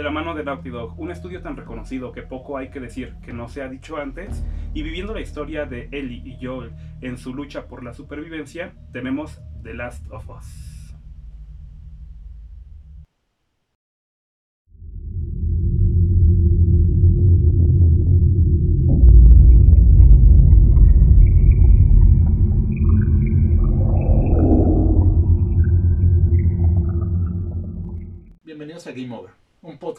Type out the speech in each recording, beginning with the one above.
de la mano de Naughty Dog, un estudio tan reconocido que poco hay que decir que no se ha dicho antes, y viviendo la historia de Ellie y Joel en su lucha por la supervivencia, tenemos The Last of Us.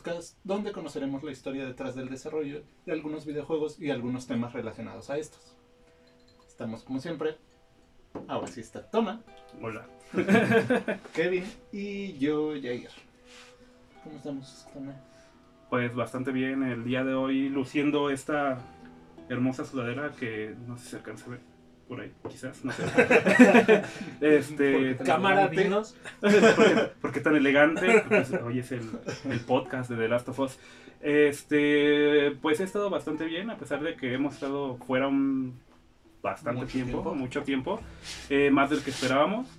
Podcast donde conoceremos la historia detrás del desarrollo de algunos videojuegos y algunos temas relacionados a estos. Estamos como siempre, ahora sí está Toma, Hola. Kevin y yo, Jair. ¿Cómo estamos, Toma? Pues bastante bien el día de hoy luciendo esta hermosa sudadera que no sé si se alcanza a ver por ahí, quizás, no sé. este, Cámara, dinos. porque, porque tan elegante, pues, hoy es el, el podcast de The Last of Us. Este, pues he estado bastante bien, a pesar de que hemos estado fuera un bastante Mucho tiempo, tiempo. mucho tiempo, eh, más del que esperábamos.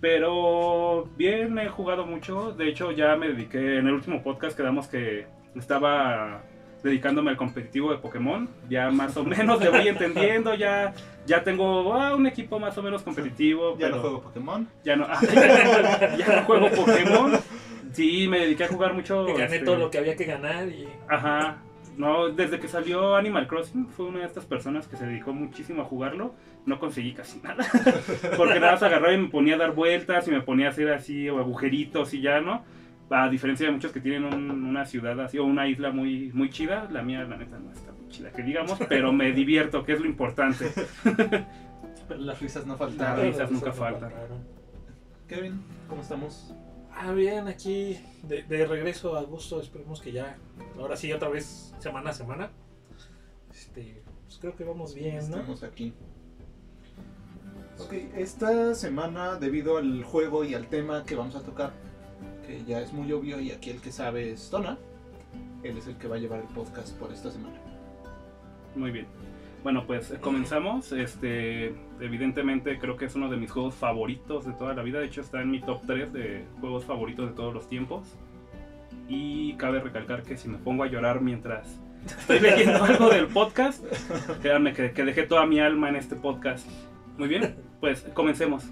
Pero bien, he jugado mucho. De hecho, ya me dediqué, en el último podcast quedamos que estaba dedicándome al competitivo de Pokémon. Ya más o menos le voy entendiendo, ya, ya tengo ah, un equipo más o menos competitivo. Ya pero no juego Pokémon. ya no, ah, ya, ya no juego Pokémon. Sí, me dediqué a jugar mucho. Gané este, todo lo que había que ganar y Ajá. No, desde que salió Animal Crossing fue una de estas personas que se dedicó muchísimo a jugarlo. No conseguí casi nada. Porque nada más agarraba y me ponía a dar vueltas y me ponía a hacer así o agujeritos y ya, ¿no? A diferencia de muchos que tienen un- una ciudad así o una isla muy, muy chida, la mía la neta no está muy chida, que digamos, pero me divierto, que es lo importante. Pero las risas no Las faltaron. risas nunca faltan. Kevin, ¿cómo estamos? Ah, bien, aquí de, de regreso a gusto. Esperemos que ya, ahora sí, otra vez, semana a semana. Este, pues creo que vamos bien, ¿no? Estamos aquí. Ok, esta semana, debido al juego y al tema que vamos a tocar, que ya es muy obvio y aquí el que sabe es Tona, él es el que va a llevar el podcast por esta semana. Muy bien. Bueno, pues eh, comenzamos. Este, evidentemente creo que es uno de mis juegos favoritos de toda la vida. De hecho, está en mi top 3 de juegos favoritos de todos los tiempos. Y cabe recalcar que si me pongo a llorar mientras estoy leyendo algo del podcast, créanme que, que dejé toda mi alma en este podcast. Muy bien, pues comencemos.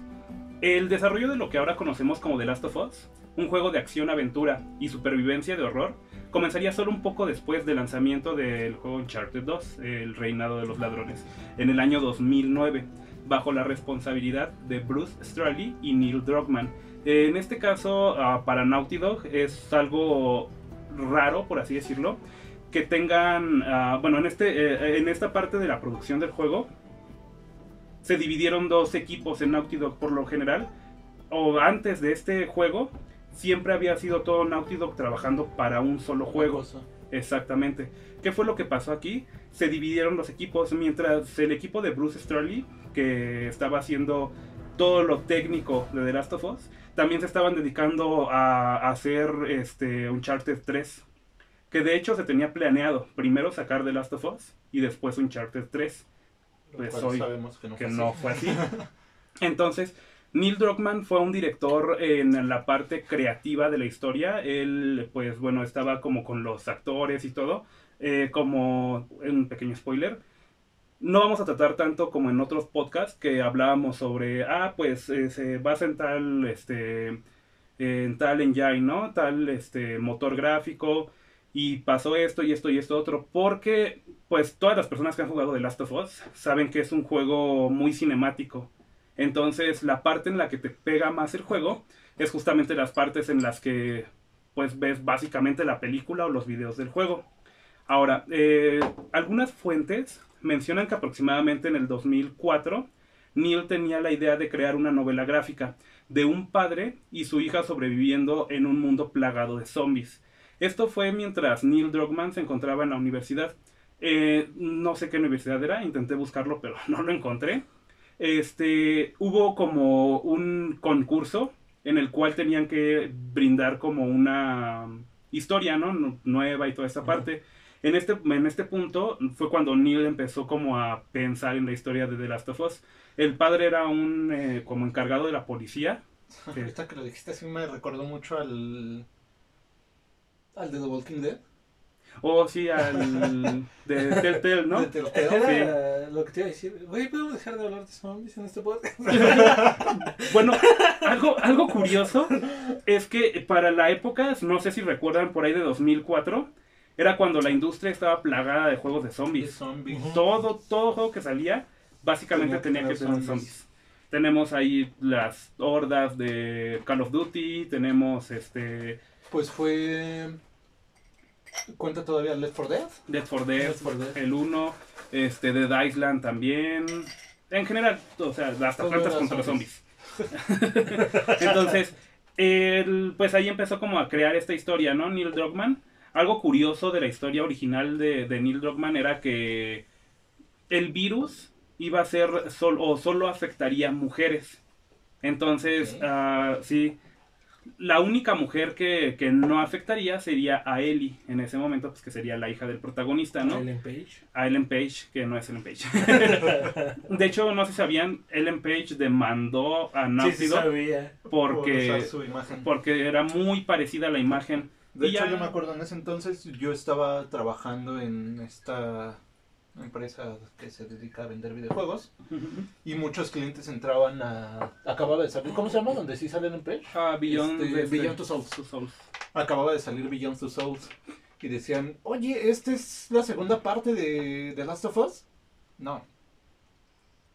El desarrollo de lo que ahora conocemos como The Last of Us, un juego de acción, aventura y supervivencia de horror, comenzaría solo un poco después del lanzamiento del juego Uncharted 2, El Reinado de los Ladrones, en el año 2009, bajo la responsabilidad de Bruce Straley y Neil Druckmann. En este caso, ah, para Naughty Dog es algo raro, por así decirlo, que tengan, ah, bueno, en, este, eh, en esta parte de la producción del juego, se dividieron dos equipos en Naughty Dog por lo general, o antes de este juego, siempre había sido todo Naughty Dog trabajando para un solo juego. Exactamente. ¿Qué fue lo que pasó aquí? Se dividieron los equipos, mientras el equipo de Bruce Straley, que estaba haciendo todo lo técnico de The Last of Us, también se estaban dedicando a, a hacer este Uncharted 3. Que de hecho se tenía planeado primero sacar The Last of Us y después Uncharted 3 Lo Pues hoy, sabemos que no que fue no así. fue así. Entonces, Neil Druckmann fue un director en la parte creativa de la historia. Él, pues bueno, estaba como con los actores y todo. Eh, como un pequeño spoiler. No vamos a tratar tanto como en otros podcasts que hablábamos sobre, ah, pues eh, se basa en tal, este, en tal engine, ¿no? Tal, este, motor gráfico. Y pasó esto y esto y esto otro. Porque, pues, todas las personas que han jugado The Last of Us saben que es un juego muy cinemático. Entonces, la parte en la que te pega más el juego es justamente las partes en las que, pues, ves básicamente la película o los videos del juego. Ahora, eh, algunas fuentes mencionan que aproximadamente en el 2004 Neil tenía la idea de crear una novela gráfica de un padre y su hija sobreviviendo en un mundo plagado de zombies. Esto fue mientras Neil Druckmann se encontraba en la universidad. Eh, no sé qué universidad era, intenté buscarlo, pero no lo encontré. Este, hubo como un concurso en el cual tenían que brindar como una historia, ¿no? Nu- Nueva y toda esta parte. En este, en este punto fue cuando Neil empezó como a pensar en la historia de The Last of Us. El padre era un eh, como encargado de la policía. Ahorita que lo dijiste, sí me recordó mucho al. Al de The Walking Dead. O sí, al de Telltale, ¿no? De Telltale. Era lo que te iba a decir. Güey, ¿podemos dejar de hablar de zombies en este podcast? Bueno, algo, algo curioso es que para la época, no sé si recuerdan, por ahí de 2004, era cuando la industria estaba plagada de juegos de De zombies. zombies. Ujú. Todo, todo juego que salía, básicamente Tenía tenía que tener zombies. zombies. Tenemos ahí las hordas de Call of Duty, tenemos este Pues fue. Cuenta todavía Left 4 Dead. Dead for Dead, Left 4 Dead. el 1, este Dead Island también. En general, o sea, hasta Todo plantas contra los zombies. zombies. Entonces, él, pues ahí empezó como a crear esta historia, ¿no? Neil Druckmann. Algo curioso de la historia original de, de Neil Druckmann era que el virus iba a ser sol, o solo afectaría mujeres. Entonces, ah, sí, la única mujer que, que no afectaría sería a Ellie en ese momento, pues que sería la hija del protagonista, ¿no? Ellen Page. A Ellen Page, que no es Ellen Page. de hecho, no sé si sabían, Ellen Page demandó a Sí, Naughty sí. Por porque, usar su imagen. porque era muy parecida a la imagen. De y hecho, ya- yo me acuerdo en ese entonces, yo estaba trabajando en esta empresa que se dedica a vender videojuegos y muchos clientes entraban a... Acababa de salir, ¿cómo se llama? Donde sí salen en Page. Ah, Beyond, Este, este, Beyond Two Souls. Acababa de salir Beyond Two Souls y decían, oye, ¿esta es la segunda parte de The Last of Us? No.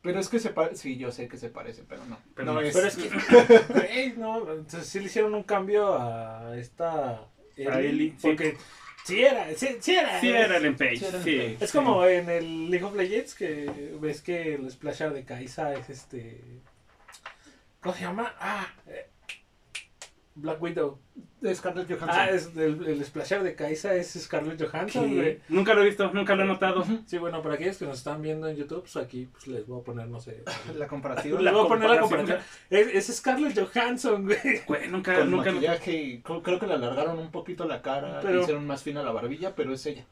Pero es que se parece, sí, yo sé que se parece, pero no. Pero no es. Pero es que, güey, no, entonces sí le hicieron un cambio a esta Ellie, sí. Porque sí era, sí, sí era. Sí, eh. era Ellen Page. Sí, era sí. Ellen Page. Es como en el League of Legends que ves que el splasher de Kaisa es este. ¿Cómo se llama? Ah, eh, Black Widow. de Scarlett Johansson. Ah, es el, el splasher de Kaisa es Scarlett Johansson, Sí. güey. Nunca lo he visto, nunca lo he notado. Sí, bueno, para aquellos que nos están viendo en YouTube, pues aquí pues les voy a poner, no sé. La comparativa. Les voy a poner la comparación. Es, es Scarlett Johansson, güey. Güey, nunca, Con nunca. maquillaje y creo, creo que le alargaron un poquito la cara, Pero- le hicieron más fina la barbilla, pero es ella.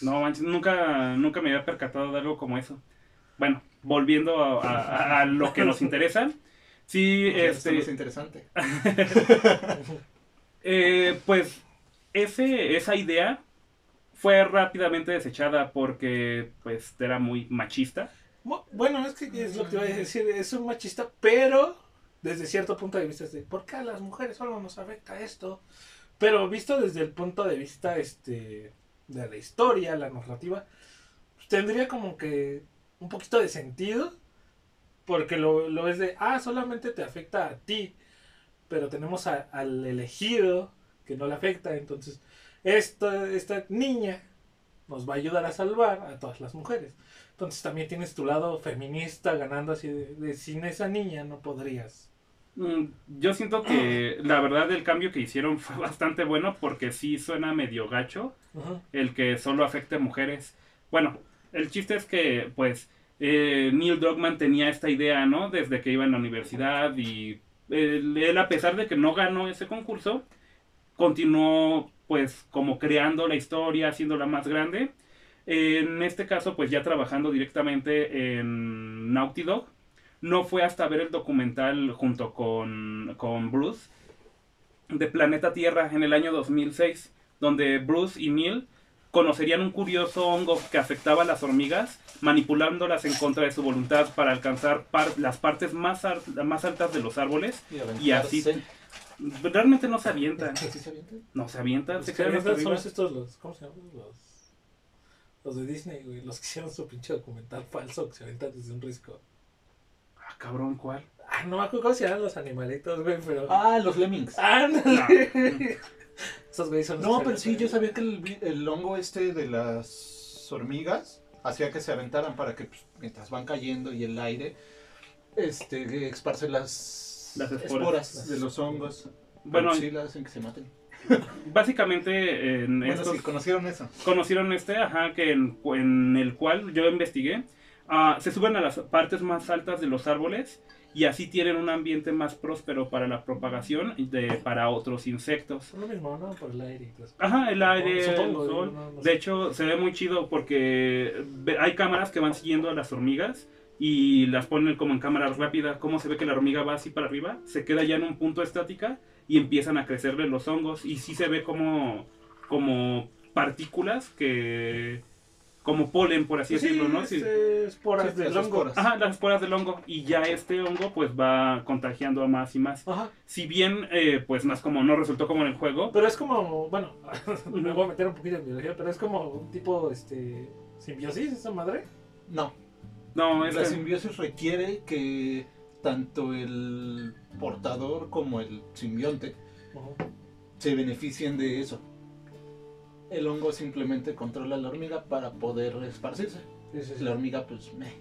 No manches, nunca, nunca me había percatado de algo como eso. Bueno, volviendo a, a- a lo que nos interesa. Sí, O sea, esto este. es interesante. Eh, pues ese, esa idea fue rápidamente desechada porque pues era muy machista. Bueno, es que es lo que iba a decir, es un machista, pero desde cierto punto de vista es de, ¿por qué a las mujeres solo nos afecta esto? Pero visto desde el punto de vista este de la historia, la narrativa, pues, tendría como que un poquito de sentido, porque lo, lo ves de, ah, solamente te afecta a ti, pero tenemos a- al elegido que no le afecta, entonces esta, esta niña nos va a ayudar a salvar a todas las mujeres. Entonces también tienes tu lado feminista ganando así de, de, sin esa niña no podrías. Mm, Yo siento que la verdad el cambio que hicieron fue bastante bueno porque sí suena medio gacho el que solo afecte a mujeres. Bueno, el chiste es que pues eh, Neil Druckmann tenía esta idea, ¿no? Desde que iba en la universidad y él, él, a pesar de que no ganó ese concurso, continuó pues como creando la historia, haciéndola más grande. En este caso pues ya trabajando directamente en Naughty Dog. No fue hasta ver el documental junto con, con Bruce de Planeta Tierra en el año 2006, donde Bruce y Neil conocerían un curioso hongo que afectaba a las hormigas, manipulándolas en contra de su voluntad para alcanzar par- las partes más, ar- más altas de los árboles. Y, Y así-. Realmente no se avientan. ¿Sí se avientan? No se avientan, Los se que avientan son estos los, ¿cómo se llaman? Los, los de Disney, güey, los que hicieron su pinche documental falso que se aventan desde un risco. Ah, cabrón, ¿cuál? Ah, no me acuerdo cómo se llaman los animalitos, güey, pero... Ah, los lemmings. ¡Ándale! Esos güeyes son los No, pero sí, yo sabía que el, vi- el hongo este de las hormigas hacía que se aventaran para que pues, mientras van cayendo y el aire este, esparce las, Las esporas. esporas de los hongos. Bueno, Pero sí la hacen que se maten. básicamente en Bueno, estos sí, conocieron eso. conocieron este, ajá, que en, en el cual yo investigué, ah, se suben a las partes más altas de los árboles y así tienen un ambiente más próspero para la propagación de, para otros insectos. Son lo mismo, ¿no? Por el aire. Ajá, el aire, Supongo, el digo, sol. no- no De sé. hecho, se ve muy chido porque hay cámaras que van siguiendo a las hormigas y las ponen como en cámara rápida. ¿Cómo se ve que la hormiga va así para arriba? Se queda ya en un punto estática y empiezan a crecerle los hongos. Y sí se ve como, como partículas que como polen, por así Sí, decirlo, ¿no? Sí. este, esporas Sí, del las hongo. esporas. Ajá, las esporas del hongo. Y ya este hongo pues va contagiando a más y más. Ajá. Si bien, eh, pues más como no resultó como en el juego. Pero es como, bueno, me voy a meter un poquito en biología, pero es como un tipo, este, simbiosis, esa madre. No, No, es la que- simbiosis requiere que tanto el portador como el simbionte se beneficien de eso. El hongo simplemente controla a la hormiga para poder esparcirse. Sí, sí, sí. La hormiga, pues, meh.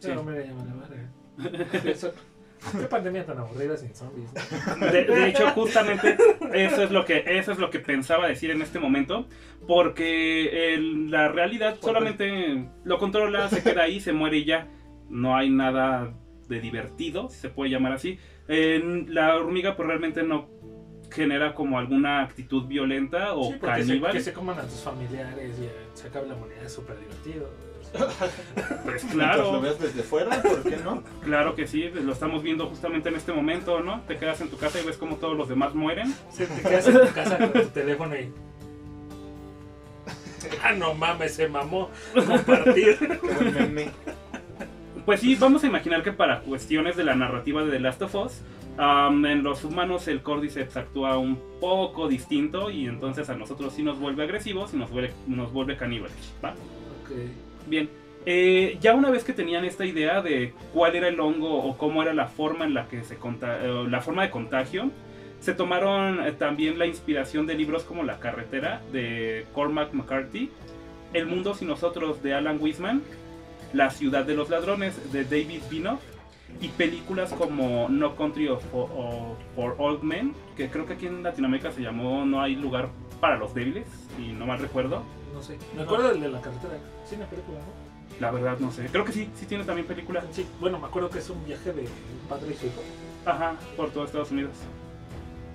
Pero me llama la madre. Eso- Qué pandemia tan aburrida sin zombies. ¿no? De, de hecho, justamente eso es lo que eso es lo que pensaba decir en este momento, porque el- la realidad solamente lo controla, se queda ahí, se muere y ya. No hay nada de divertido, si se puede llamar así. En- la hormiga pues realmente no genera como alguna actitud violenta o Sí, porque se, caníbal. que se coman a tus familiares y eh, se acabe la moneda es súper divertido. Pues claro. lo veas desde fuera, ¿por qué no? Claro que sí, lo estamos viendo justamente en este momento, ¿no? Te quedas en tu casa y ves como todos los demás mueren. Sí, te quedas en tu casa con tu teléfono y. Ah, no mames, se mamó. Compartir. Pues sí, vamos a imaginar que para cuestiones de la narrativa de The Last of Us, am, en los humanos el Cordyceps actúa un poco distinto y entonces a nosotros sí nos vuelve agresivos y nos vuelve, nos vuelve caníbales, ¿va? Ok. Bien, eh, ya una vez que tenían esta idea de cuál era el hongo o cómo era la forma en la que se eh, la forma de contagio, se tomaron eh, también la inspiración de libros como La carretera de Cormac McCarthy, El mundo sin nosotros de Alan Wiseman, La ciudad de los ladrones de David Binoff y películas como No Country of- of- for Old Men, que creo que aquí en Latinoamérica se llamó No hay lugar para los débiles, y no mal recuerdo. No sé. Me acuerdo del de la carretera. Sí, una película, ¿no? La verdad no sé. Creo que sí, sí tiene también película. Sí, bueno, me acuerdo que es un viaje de padre y su hijo. Ajá, por todo Estados Unidos.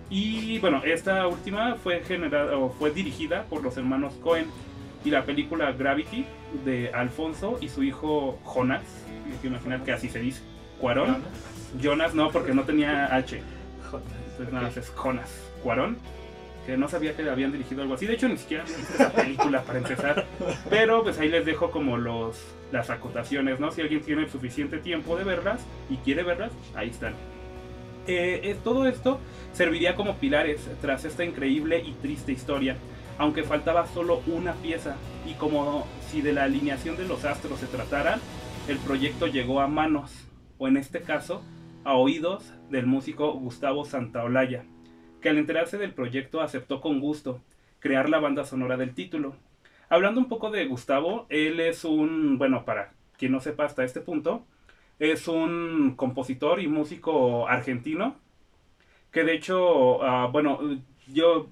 Y bueno, esta última fue generada o fue dirigida por los hermanos Cohen y la película Gravity de Alfonso y su hijo Jonas. Hay que imaginar que así se dice. Cuarón. Jonas no, porque no tenía H. Entonces nada es Jonas. Cuarón. Que no sabía que habían dirigido algo así. De hecho, ni siquiera esa película para empezar. Pero pues ahí les dejo como los las acotaciones, ¿no? Si alguien tiene suficiente tiempo de verlas y quiere verlas, ahí están. Eh, eh, todo esto serviría como pilares tras esta increíble y triste historia, aunque faltaba solo una pieza, y como si de la alineación de los astros se tratara, el proyecto llegó a manos, o en este caso, a oídos del músico Gustavo Santaolalla, que al enterarse del proyecto aceptó con gusto crear la banda sonora del título. Hablando un poco de Gustavo, él es un, bueno, para quien no sepa hasta este punto, es un compositor y músico argentino, que de hecho, ah, bueno, yo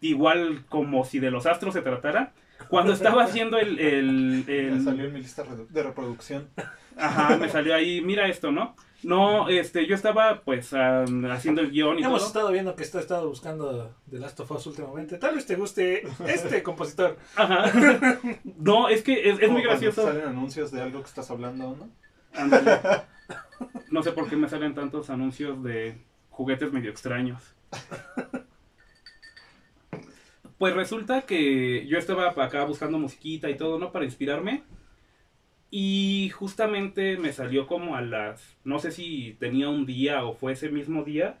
igual como si de los astros se tratara, cuando estaba haciendo el... el- el- Me salió en mi lista de reproducción. Ajá, me salió ahí, mira esto, ¿no? No, este, yo estaba pues ah, haciendo el guion y Hemos todo. estado viendo que está estado buscando The Last of Us últimamente. Tal vez te guste este compositor. Ajá. No, es que es, es muy gracioso. Salen anuncios de algo que estás hablando, ¿no? Ándale. No sé por qué me salen tantos anuncios de juguetes medio extraños. Pues resulta que yo estaba acá buscando musiquita y todo, ¿no? Para inspirarme. Y justamente me salió como a las... No sé si tenía un día o fue ese mismo día.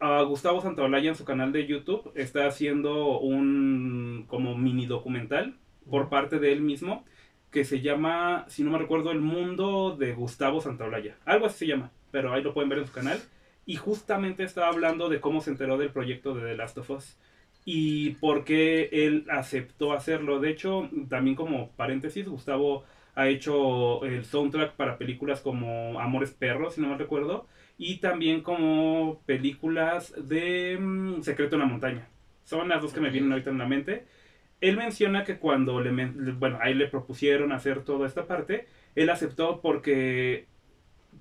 a Gustavo Santaolalla en su canal de YouTube está haciendo un como mini documental por parte de él mismo que se llama, si no me recuerdo, El Mundo de Gustavo Santaolalla. Algo así se llama, pero ahí lo pueden ver en su canal. Y justamente estaba hablando de cómo se enteró del proyecto de The Last of Us y por qué él aceptó hacerlo. De hecho, también como paréntesis, Gustavo ha hecho el soundtrack para películas como Amores Perros, si no me recuerdo, y también como películas de mm, Secreto en la Montaña. Son las dos que me vienen ahorita en la mente. Él menciona que cuando le, bueno, ahí le propusieron hacer toda esta parte, él aceptó porque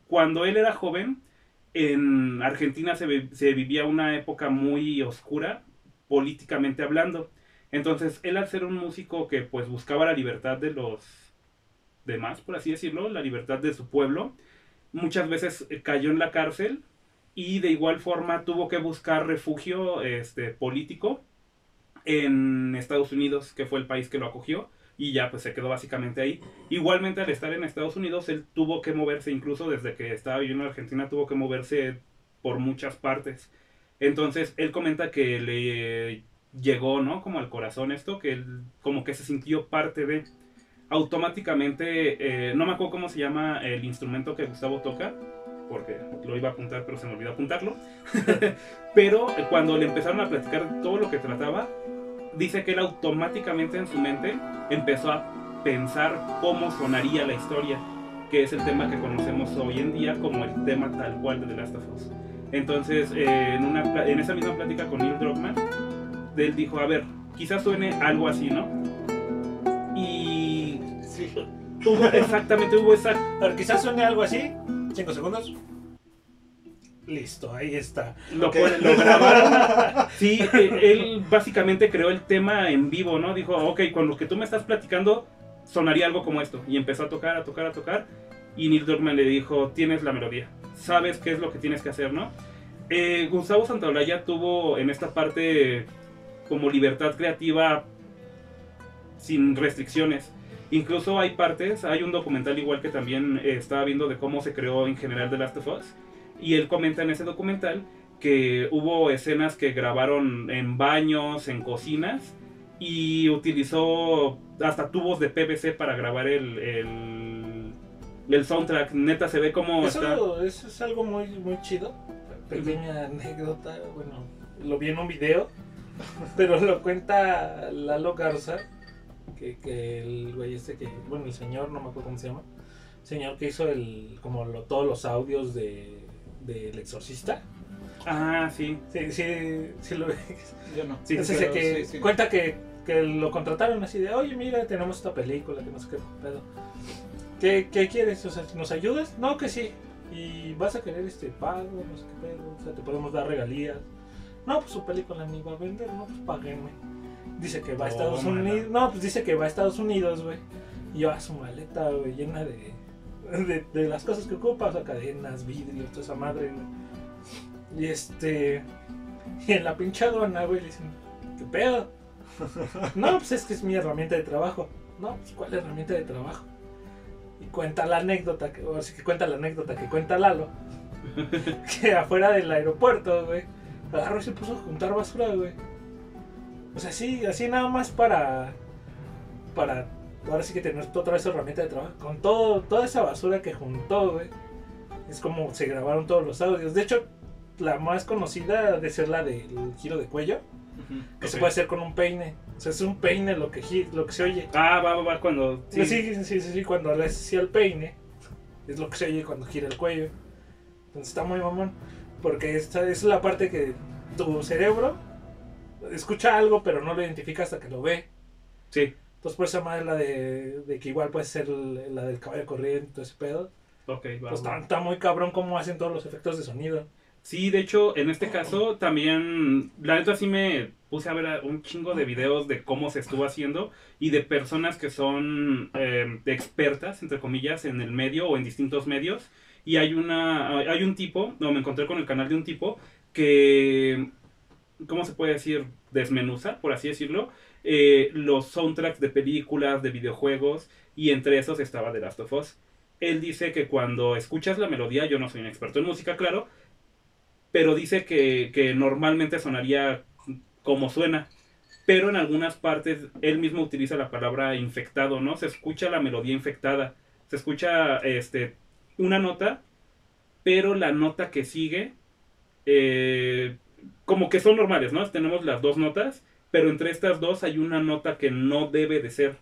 cuando él era joven, en Argentina se vivía una época muy oscura, políticamente hablando. Entonces, él al ser un músico que pues buscaba la libertad de los demás, por así decirlo, la libertad de su pueblo, muchas veces eh, cayó en la cárcel y de igual forma tuvo que buscar refugio este, político en Estados Unidos, que fue el país que lo acogió, y ya pues se quedó básicamente ahí. Igualmente al estar en Estados Unidos, él tuvo que moverse, incluso desde que estaba viviendo en Argentina, tuvo que moverse por muchas partes. Entonces él comenta que le llegó, ¿no? Como al corazón esto, que él como que se sintió parte de... Automáticamente, eh, no me acuerdo cómo se llama el instrumento que Gustavo toca, porque lo iba a apuntar, pero se me olvidó apuntarlo. pero cuando le empezaron a platicar todo lo que trataba, dice que él automáticamente en su mente empezó a pensar cómo sonaría la historia, que es el tema que conocemos hoy en día como el tema tal cual de The Last of Us. Entonces, eh, en, una, en esa misma plática con Neil Druckmann, él dijo, a ver, quizás suene algo así, ¿no? Y Sí. hubo, exactamente hubo esa... A ver, quizás suene algo así. Cinco segundos. Listo, ahí está. Lo, Ok. pone- lo grabaron. Sí, eh, él básicamente creó el tema en vivo, ¿no? Dijo, ok, con lo que tú me estás platicando, sonaría algo como esto. Y empezó a tocar, a tocar, a tocar. Y Neil Druckmann le dijo, tienes la melodía. Sabes qué es lo que tienes que hacer, ¿no? Eh, Gustavo Santaolalla tuvo en esta parte como libertad creativa sin restricciones. Incluso hay partes, hay un documental igual que también eh, estaba viendo de cómo se creó en general The Last of Us. Y él comenta en ese documental que hubo escenas que grabaron en baños, en cocinas, y utilizó hasta tubos de PVC para grabar el, el, el soundtrack. Neta, se ve como está... Eso, eso es algo muy, muy chido. Pequeña anécdota. Bueno, lo vi en un video. Pero lo cuenta Lalo Garza. Que, que el güey este que. Bueno, el señor, no me acuerdo cómo se llama. Señor que hizo el como lo- todos los audios de del exorcista. Ah, sí. Sí, sí, sí lo ves. Yo no. Sí, Es sí, ese pero que sí, sí. cuenta que, que lo contrataron así de, oye, mira, tenemos esta película, que no sé qué pedo. ¿Qué, qué quieres? O sea, ¿nos ayudas? No, que sí. ¿Y vas a querer este pago? No sé qué pedo. O sea, te podemos dar regalías. No, pues su película ni va a vender, no, pues páguenme. Dice que va a Estados Tómala. Unidos. No, pues dice que va a Estados Unidos, güey. Y lleva su maleta, güey, llena de, de, de las cosas que ocupa, o sea, cadenas, vidrios, toda esa madre, güey. Y este. Y en la pinche aduana, güey, le dicen, ¿qué pedo? No, pues es que es mi herramienta de trabajo. No, pues ¿cuál herramienta de trabajo? Y cuenta la anécdota, que, o sí que cuenta la anécdota que cuenta Lalo, que afuera del aeropuerto, güey, agarró y se puso a juntar basura, güey. O sea, sí, así nada más para, para, ahora sí que tener otra vez herramienta de trabajo. Con todo, toda esa basura que juntó, güey. Es como se grabaron todos los audios. De hecho, la más conocida de ser la del giro de cuello, que se puede hacer con un peine. O sea, es un peine lo que, lo que se oye. Ah, va, va, va, cuando... Sí, sí, sí, sí, sí, cuando le haces al peine, es lo que se oye cuando gira el cuello. Entonces está muy mamón, porque esta es la parte que tu cerebro escucha algo, pero no lo identifica hasta que lo ve. Sí, Entonces por esa madre la de, de que igual puede ser la del caballo corriente, todo ese pedo. ok, va, Pues está muy cabrón cómo hacen todos los efectos de sonido. Sí, de hecho, en este caso también, la neta sí me puse a ver un chingo de videos de cómo se estuvo haciendo y de personas que son eh, expertas, entre comillas, en el medio o en distintos medios. Y hay una, hay un tipo, no, me encontré con el canal de un tipo que, ¿cómo se puede decir? Desmenuza, por así decirlo, eh, los soundtracks de películas, de videojuegos, y entre esos estaba The Last of Us. Él dice que cuando escuchas la melodía, yo no soy un experto en música, claro, pero dice que, que normalmente sonaría como suena. Pero en algunas partes él mismo utiliza la palabra infectado, ¿no? Se escucha la melodía infectada. Se escucha este, una nota, pero la nota que sigue, eh, como que son normales, ¿no? Tenemos las dos notas, pero entre estas dos hay una nota que no debe de ser.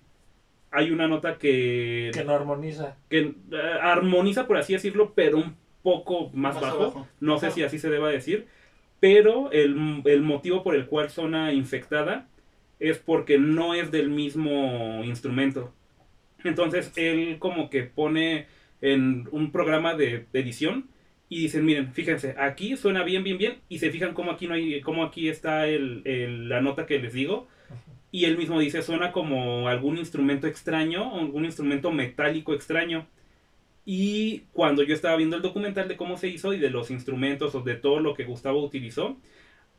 Hay una nota que, Que no armoniza. que eh, armoniza, por así decirlo, pero un poco más, Más bajo. No sé si así se deba decir. Pero el, el motivo por el cual suena infectada es porque no es del mismo instrumento. Entonces él como que pone en un programa de, edición y dicen, miren, fíjense, aquí suena bien, bien, bien, y se fijan cómo aquí no hay, cómo aquí está la nota que les digo, y él mismo dice, suena como algún instrumento extraño, algún instrumento metálico extraño. Y cuando yo estaba viendo el documental de cómo se hizo y de los instrumentos o de todo lo que Gustavo utilizó,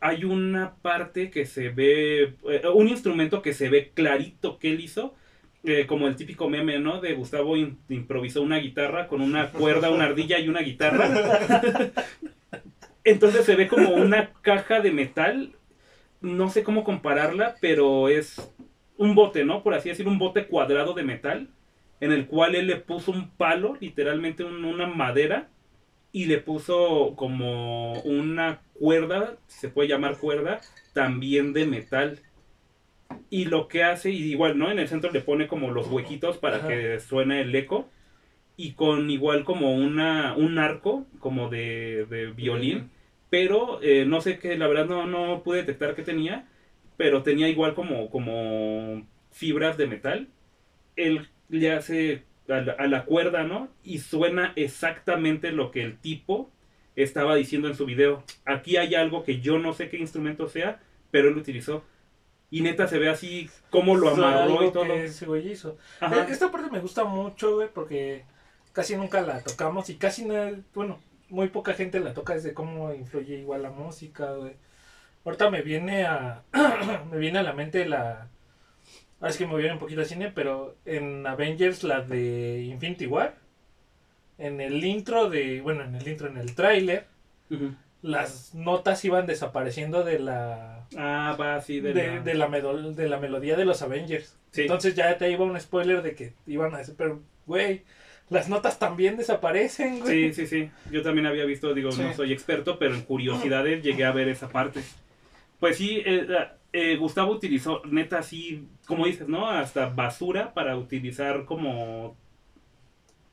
hay una parte que se ve, eh, un instrumento que se ve clarito que él hizo, eh, como el típico meme, ¿no? De Gustavo improvisó una guitarra con una cuerda, una ardilla y una guitarra. Entonces se ve como una caja de metal, no sé cómo compararla, pero es un bote, ¿no? Por así decir, un bote cuadrado de metal, en el cual él le puso un palo, literalmente un- una madera, y le puso como una cuerda, se puede llamar cuerda, también de metal. Y lo que hace, y igual, ¿no? En el centro le pone como los huequitos para Ajá. que suene el eco. Y con igual como una, un arco, como de, de violín. Pero eh, no sé qué, la verdad no, no pude detectar qué tenía. Pero tenía igual como, como fibras de metal. Él le hace a la, a la cuerda, ¿no? Y suena exactamente lo que el tipo estaba diciendo en su video. Aquí hay algo que yo no sé qué instrumento sea, pero él lo utilizó. Y neta se ve así como lo amarró y todo. que ese güey hizo. Ajá. Eh, Esta parte me gusta mucho, güey, porque casi nunca la tocamos y casi no, bueno, muy poca gente la toca desde cómo influye igual la música, güey. Ahorita me viene a me viene a la mente la ahora es que me viene un poquito de cine, pero en Avengers la de Infinity War en el intro de, bueno, en el intro en el tráiler las notas iban desapareciendo de la Ah, va así de, de, la- de la de la melodía de los Avengers. Sí. Entonces ya te iba un spoiler de que iban a decir, pero, güey, las notas también desaparecen, güey. Sí, sí, sí. Yo también había visto, digo, no Sí. soy experto, pero en curiosidades llegué a ver esa parte. Pues sí, eh, eh, Gustavo utilizó, neta, así, como dices, ¿no? Hasta basura para utilizar como,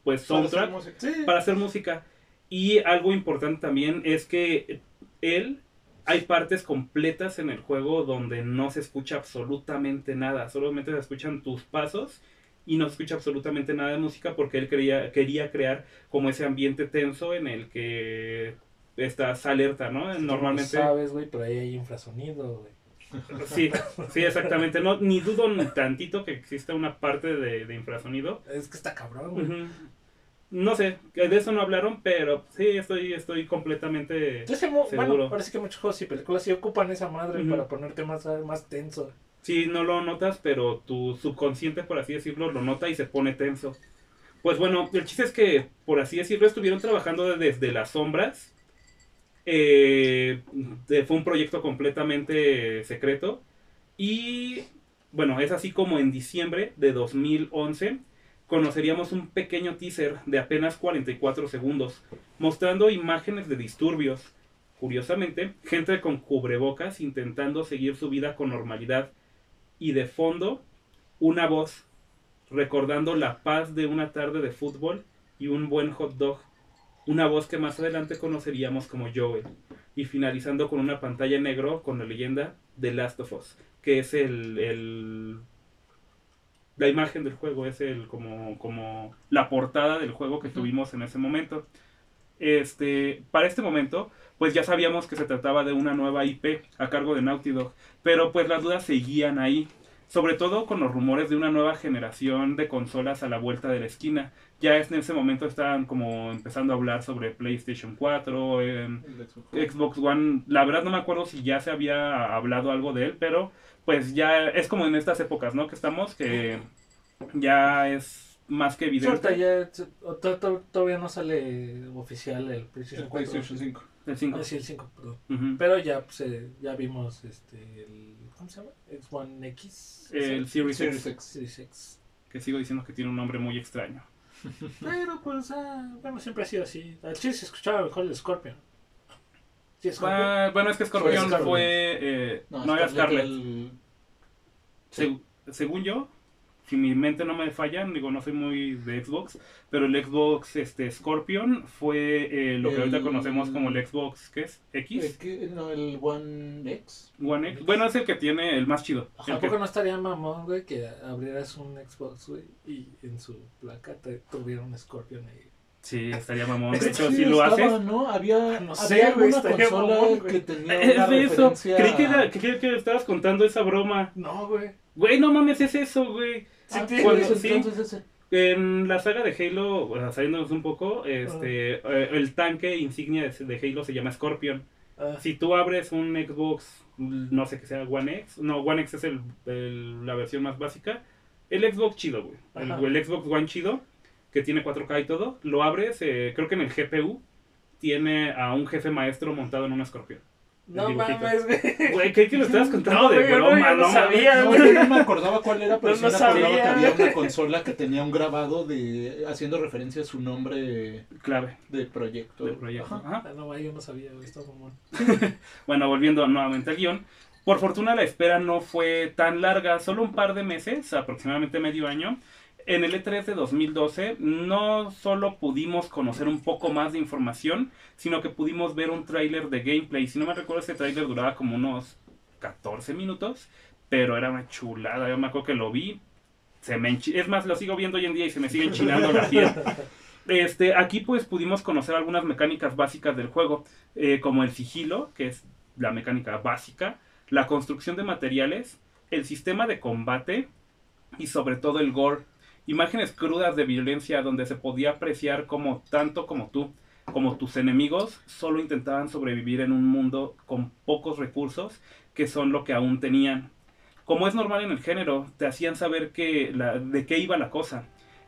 pues, Para hacer soundtrack música. Sí. para hacer música. Y algo importante también es que él, hay partes completas en el juego donde no se escucha absolutamente nada, solamente se escuchan tus pasos y no se escucha absolutamente nada de música porque él quería, quería crear como ese ambiente tenso en el que estás alerta, ¿no? Normalmente... No sabes, güey, pero ahí hay infrasonido, güey. Sí, sí, exactamente. No, ni dudo ni tantito que exista una parte de, de infrasonido. Es que está cabrón, güey. No sé, de eso no hablaron, pero sí, estoy, estoy completamente... Bueno, Seguro. ahora sí que muchos juegos y películas sí ocupan esa madre para ponerte más, más tenso. Sí, no lo notas, pero tu subconsciente, por así decirlo, lo nota y se pone tenso. Pues bueno, el chiste es que, por así decirlo, estuvieron trabajando desde las sombras. Eh, fue un proyecto completamente secreto. Y bueno, es así como en diciembre de 2011 conoceríamos un pequeño teaser de apenas 44 segundos, mostrando imágenes de disturbios. Curiosamente, gente con cubrebocas intentando seguir su vida con normalidad. Y de fondo, una voz recordando la paz de una tarde de fútbol y un buen hot dog. Una voz que más adelante conoceríamos como Joel. Y finalizando con una pantalla en negro con la leyenda The Last of Us, que es el, el la imagen del juego, es el como, como la portada del juego que tuvimos en ese momento. Este, para este momento, pues ya sabíamos que se trataba de una nueva IP a cargo de Naughty Dog, pero pues las dudas seguían ahí, sobre todo con los rumores de una nueva generación de consolas a la vuelta de la esquina. Ya en ese momento estaban como empezando a hablar sobre PlayStation 4, em, El Xbox. Xbox One, la verdad no me acuerdo si ya se había hablado algo de él, pero pues ya es como en estas épocas, ¿no? Que estamos, que ya es más que Ahorita evidente. ya todavía no sale oficial el PlayStation El 4. PlayStation 5. El 5. Ah, sí, el 5, perdón. Pero ya, pues, eh, ya vimos este, el. ¿Cómo se llama? X1 X. El Series Series X, X. Series X. que sigo diciendo que tiene un nombre muy extraño. Pero pues, ah, bueno, siempre ha sido así. Al chile se escuchaba mejor el Scorpion. Sí, Scorpion. Ah, bueno, es que Scorpion Scarlet. fue... eh, no, No, era Scarlett, Scarlet. el- Seg- según yo, si mi mente no me falla, digo, no soy muy de Xbox, pero el Xbox este, Scorpion fue eh, lo que ahorita conocemos como el Xbox, ¿qué es? X, que- no, el One X. One X. Bueno, es el que tiene el más chido. Ajá, el ¿A que- poco no estaría mamón, güey, que abrieras un Xbox, güey, y en su placa te tuviera un Scorpion ahí? Sí, estaría mamón. De hecho, sí si lo estaba, haces... ¿no? Había, No había güey, alguna consola mamón, que tenía Es una de eso. Creí que, era- que- que estabas contando esa broma. No, güey. Güey, no mames, es eso, güey. Sí, Ah, cuando- ese, sí. entonces ese. En la saga de Halo, o sea, saliéndonos un poco, este, eh, el tanque insignia de, de Halo se llama Scorpion. Ah, Si tú abres un Xbox, no sé que sea One X, no, One X es el, el- la versión más básica. El Xbox chido, güey. El Xbox One chido, que tiene 4K y todo, lo abres, eh, creo que en el GPU tiene a un jefe maestro montado en un escorpión. No mames, güey. Güey, creí que lo estabas contando No, de güey, no, broma, no ¿no? sabía, No, güey. yo no me acordaba cuál era, pero No, sí no me acordaba sabía. que había una consola que tenía un grabado de haciendo referencia a su nombre Clave de proyecto. del proyecto. Ajá. Ajá. Ah, no, yo no sabía, güey, está. Bueno, volviendo nuevamente al guion. Por fortuna la espera no fue tan larga, solo un par de meses, aproximadamente medio año. En el E3 de 2012 no solo pudimos conocer un poco más de información, sino que pudimos ver un tráiler de gameplay. Si no me recuerdo, ese tráiler duraba como unos 14 minutos, pero era una chulada. Yo me acuerdo que lo vi, se me es más, lo sigo viendo hoy en día y se me sigue enchinando la piel. Este, aquí pues pudimos conocer algunas mecánicas básicas del juego, eh, como el sigilo, que es la mecánica básica, la construcción de materiales, el sistema de combate y sobre todo el gore. Imágenes crudas de violencia donde se podía apreciar como tanto como tú, como tus enemigos, solo intentaban sobrevivir en un mundo con pocos recursos que son lo que aún tenían. Como es normal en el género, te hacían saber que la- de qué iba la cosa.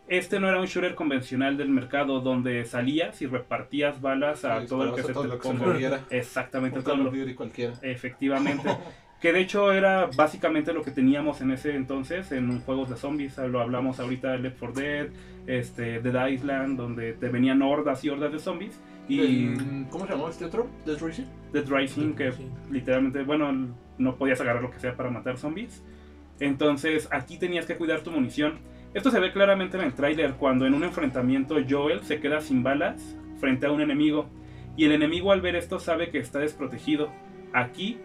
Este no era un shooter convencional del mercado donde salías y repartías balas a Sí, todo el que se todo te lo que se. Exactamente, todo lo-. Efectivamente. Que de hecho era básicamente lo que teníamos en ese entonces en juegos de zombies. Lo hablamos ahorita de Left 4 Dead, este, Dead Island, donde te venían hordas y hordas de zombies. Y ¿Cómo se llamaba este otro? Death Racing. Dead Rising, que Sí. literalmente, bueno, no podías agarrar lo que sea para matar zombies. Entonces aquí tenías que cuidar tu munición. Esto se ve claramente en el tráiler cuando en un enfrentamiento Joel se queda sin balas frente a un enemigo. Y el enemigo al ver esto sabe que está desprotegido. Aquí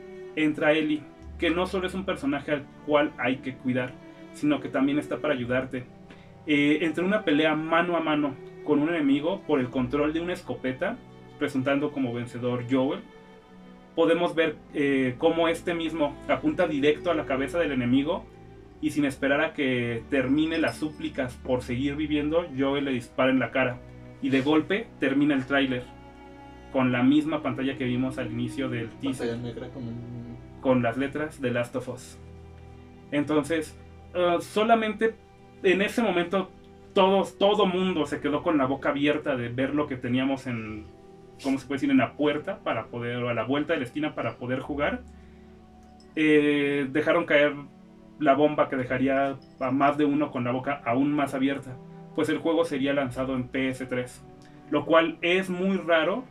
entra Ellie, que no solo es un personaje al cual hay que cuidar, sino que también está para ayudarte. Eh, entre una pelea mano a mano con un enemigo por el control de una escopeta, resultando como vencedor Joel, podemos ver eh, cómo este mismo apunta directo a la cabeza del enemigo y sin esperar a que termine las súplicas por seguir viviendo, Joel le dispara en la cara y de golpe termina el tráiler con la misma pantalla que vimos al inicio del teaser Pantalla negra con las letras de Last of Us. Entonces, eh, solamente en ese momento todos, todo mundo se quedó con la boca abierta de ver lo que teníamos en, ¿cómo se puede decir? En la puerta para poder, o a la vuelta de la esquina para poder jugar. Eh, dejaron caer la bomba que dejaría a más de uno con la boca aún más abierta, pues el juego sería lanzado en PS3, lo cual es muy raro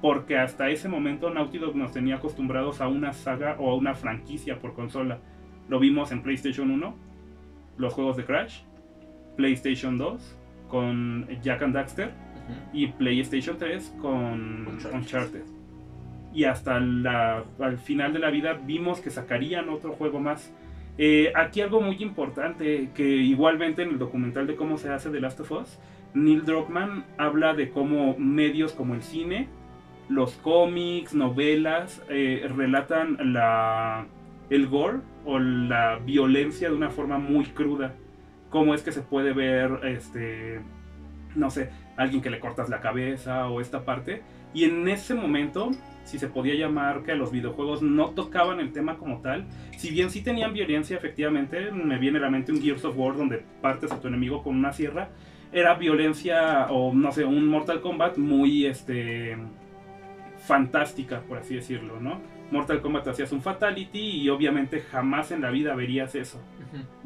porque hasta ese momento Naughty Dog nos tenía acostumbrados a una saga o a una franquicia por consola. Lo vimos en PlayStation 1, los juegos de Crash, PlayStation 2 con Jack and Daxter y PlayStation 3 con Uncharted. Uncharted. Y hasta la, al final de la vida vimos que sacarían otro juego más. Eh, aquí algo muy importante, que igualmente en el documental de cómo se hace The Last of Us, Neil Druckmann habla de cómo medios como el cine, los cómics, novelas, eh, relatan la, el gore o la violencia de una forma muy cruda. Cómo es que se puede ver, este, no sé, alguien que le cortas la cabeza o esta parte. Y en ese momento, si se podía llamar que los videojuegos no tocaban el tema como tal, si bien sí tenían violencia, efectivamente, me viene a la mente un Gears of War donde partes a tu enemigo con una sierra, era violencia o no sé, un Mortal Kombat muy este fantástica, por así decirlo, ¿no? Mortal Kombat hacías un fatality y obviamente jamás en la vida verías eso.